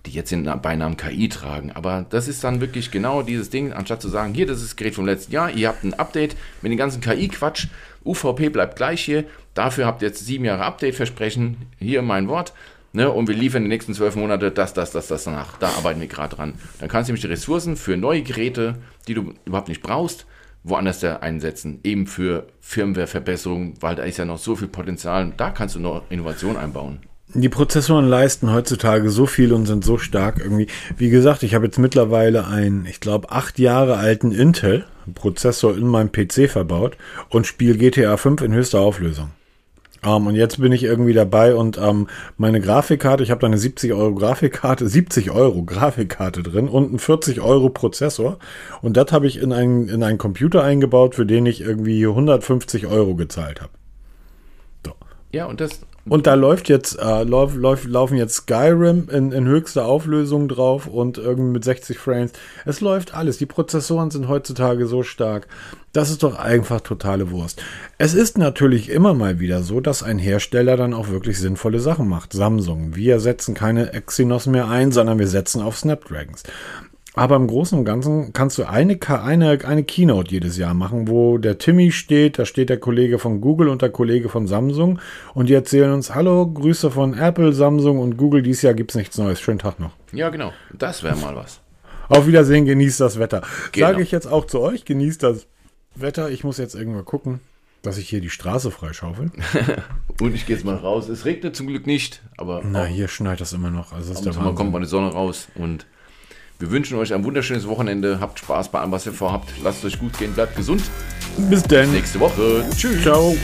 die jetzt den Beinamen KI tragen. Aber das ist dann wirklich genau dieses Ding, anstatt zu sagen, hier, das ist das Gerät vom letzten Jahr, ihr habt ein Update mit dem ganzen KI-Quatsch, UVP bleibt gleich hier, dafür habt ihr jetzt sieben Jahre Update-Versprechen, hier mein Wort. Ne, und wir liefern die nächsten zwölf Monate das, das, das, das danach. Da arbeiten wir gerade dran. Dann kannst du nämlich die Ressourcen für neue Geräte, die du überhaupt nicht brauchst, woanders da einsetzen, eben für Firmware-Verbesserungen, weil da ist ja noch so viel Potenzial. Da kannst du noch Innovation einbauen. Die Prozessoren leisten heutzutage so viel und sind so stark irgendwie. Wie gesagt, ich habe jetzt mittlerweile einen, ich glaube, acht Jahre alten Intel-Prozessor in meinem PC verbaut und spiele GTA 5 in höchster Auflösung. Um, und jetzt bin ich irgendwie dabei und um, meine Grafikkarte, ich habe da eine 70 Euro Grafikkarte, 70 Euro Grafikkarte drin und einen 40 Euro Prozessor. Und das habe ich in einen, in einen Computer eingebaut, für den ich irgendwie 150 Euro gezahlt habe. So. Ja, und das, Und da läuft jetzt, äh, lauf, lauf, laufen jetzt Skyrim in, in höchster Auflösung drauf und irgendwie mit 60 Frames. Es läuft alles. Die Prozessoren sind heutzutage so stark. Das ist doch einfach totale Wurst. Es ist natürlich immer mal wieder so, dass ein Hersteller dann auch wirklich sinnvolle Sachen macht. Samsung. Wir setzen keine Exynos mehr ein, sondern wir setzen auf Snapdragons. Aber im Großen und Ganzen kannst du eine, eine, eine Keynote jedes Jahr machen, wo der Timmy steht, da steht der Kollege von Google und der Kollege von Samsung und die erzählen uns, hallo, Grüße von Apple, Samsung und Google, dieses Jahr gibt es nichts Neues. Schönen Tag noch. Ja, genau. Das wäre mal was. Auf Wiedersehen, genießt das Wetter. Genau. Sage ich jetzt auch zu euch, genießt das Wetter. Ich muss jetzt irgendwann gucken, dass ich hier die Straße freischaufel. Und ich gehe jetzt mal raus. Es regnet zum Glück nicht, aber Na, hier schneit das immer noch. Also ist der kommt mal die Sonne raus und wir wünschen euch ein wunderschönes Wochenende. Habt Spaß bei allem, was ihr vorhabt. Lasst es euch gut gehen, bleibt gesund. Bis dann. Nächste Woche. Tschüss. Ciao.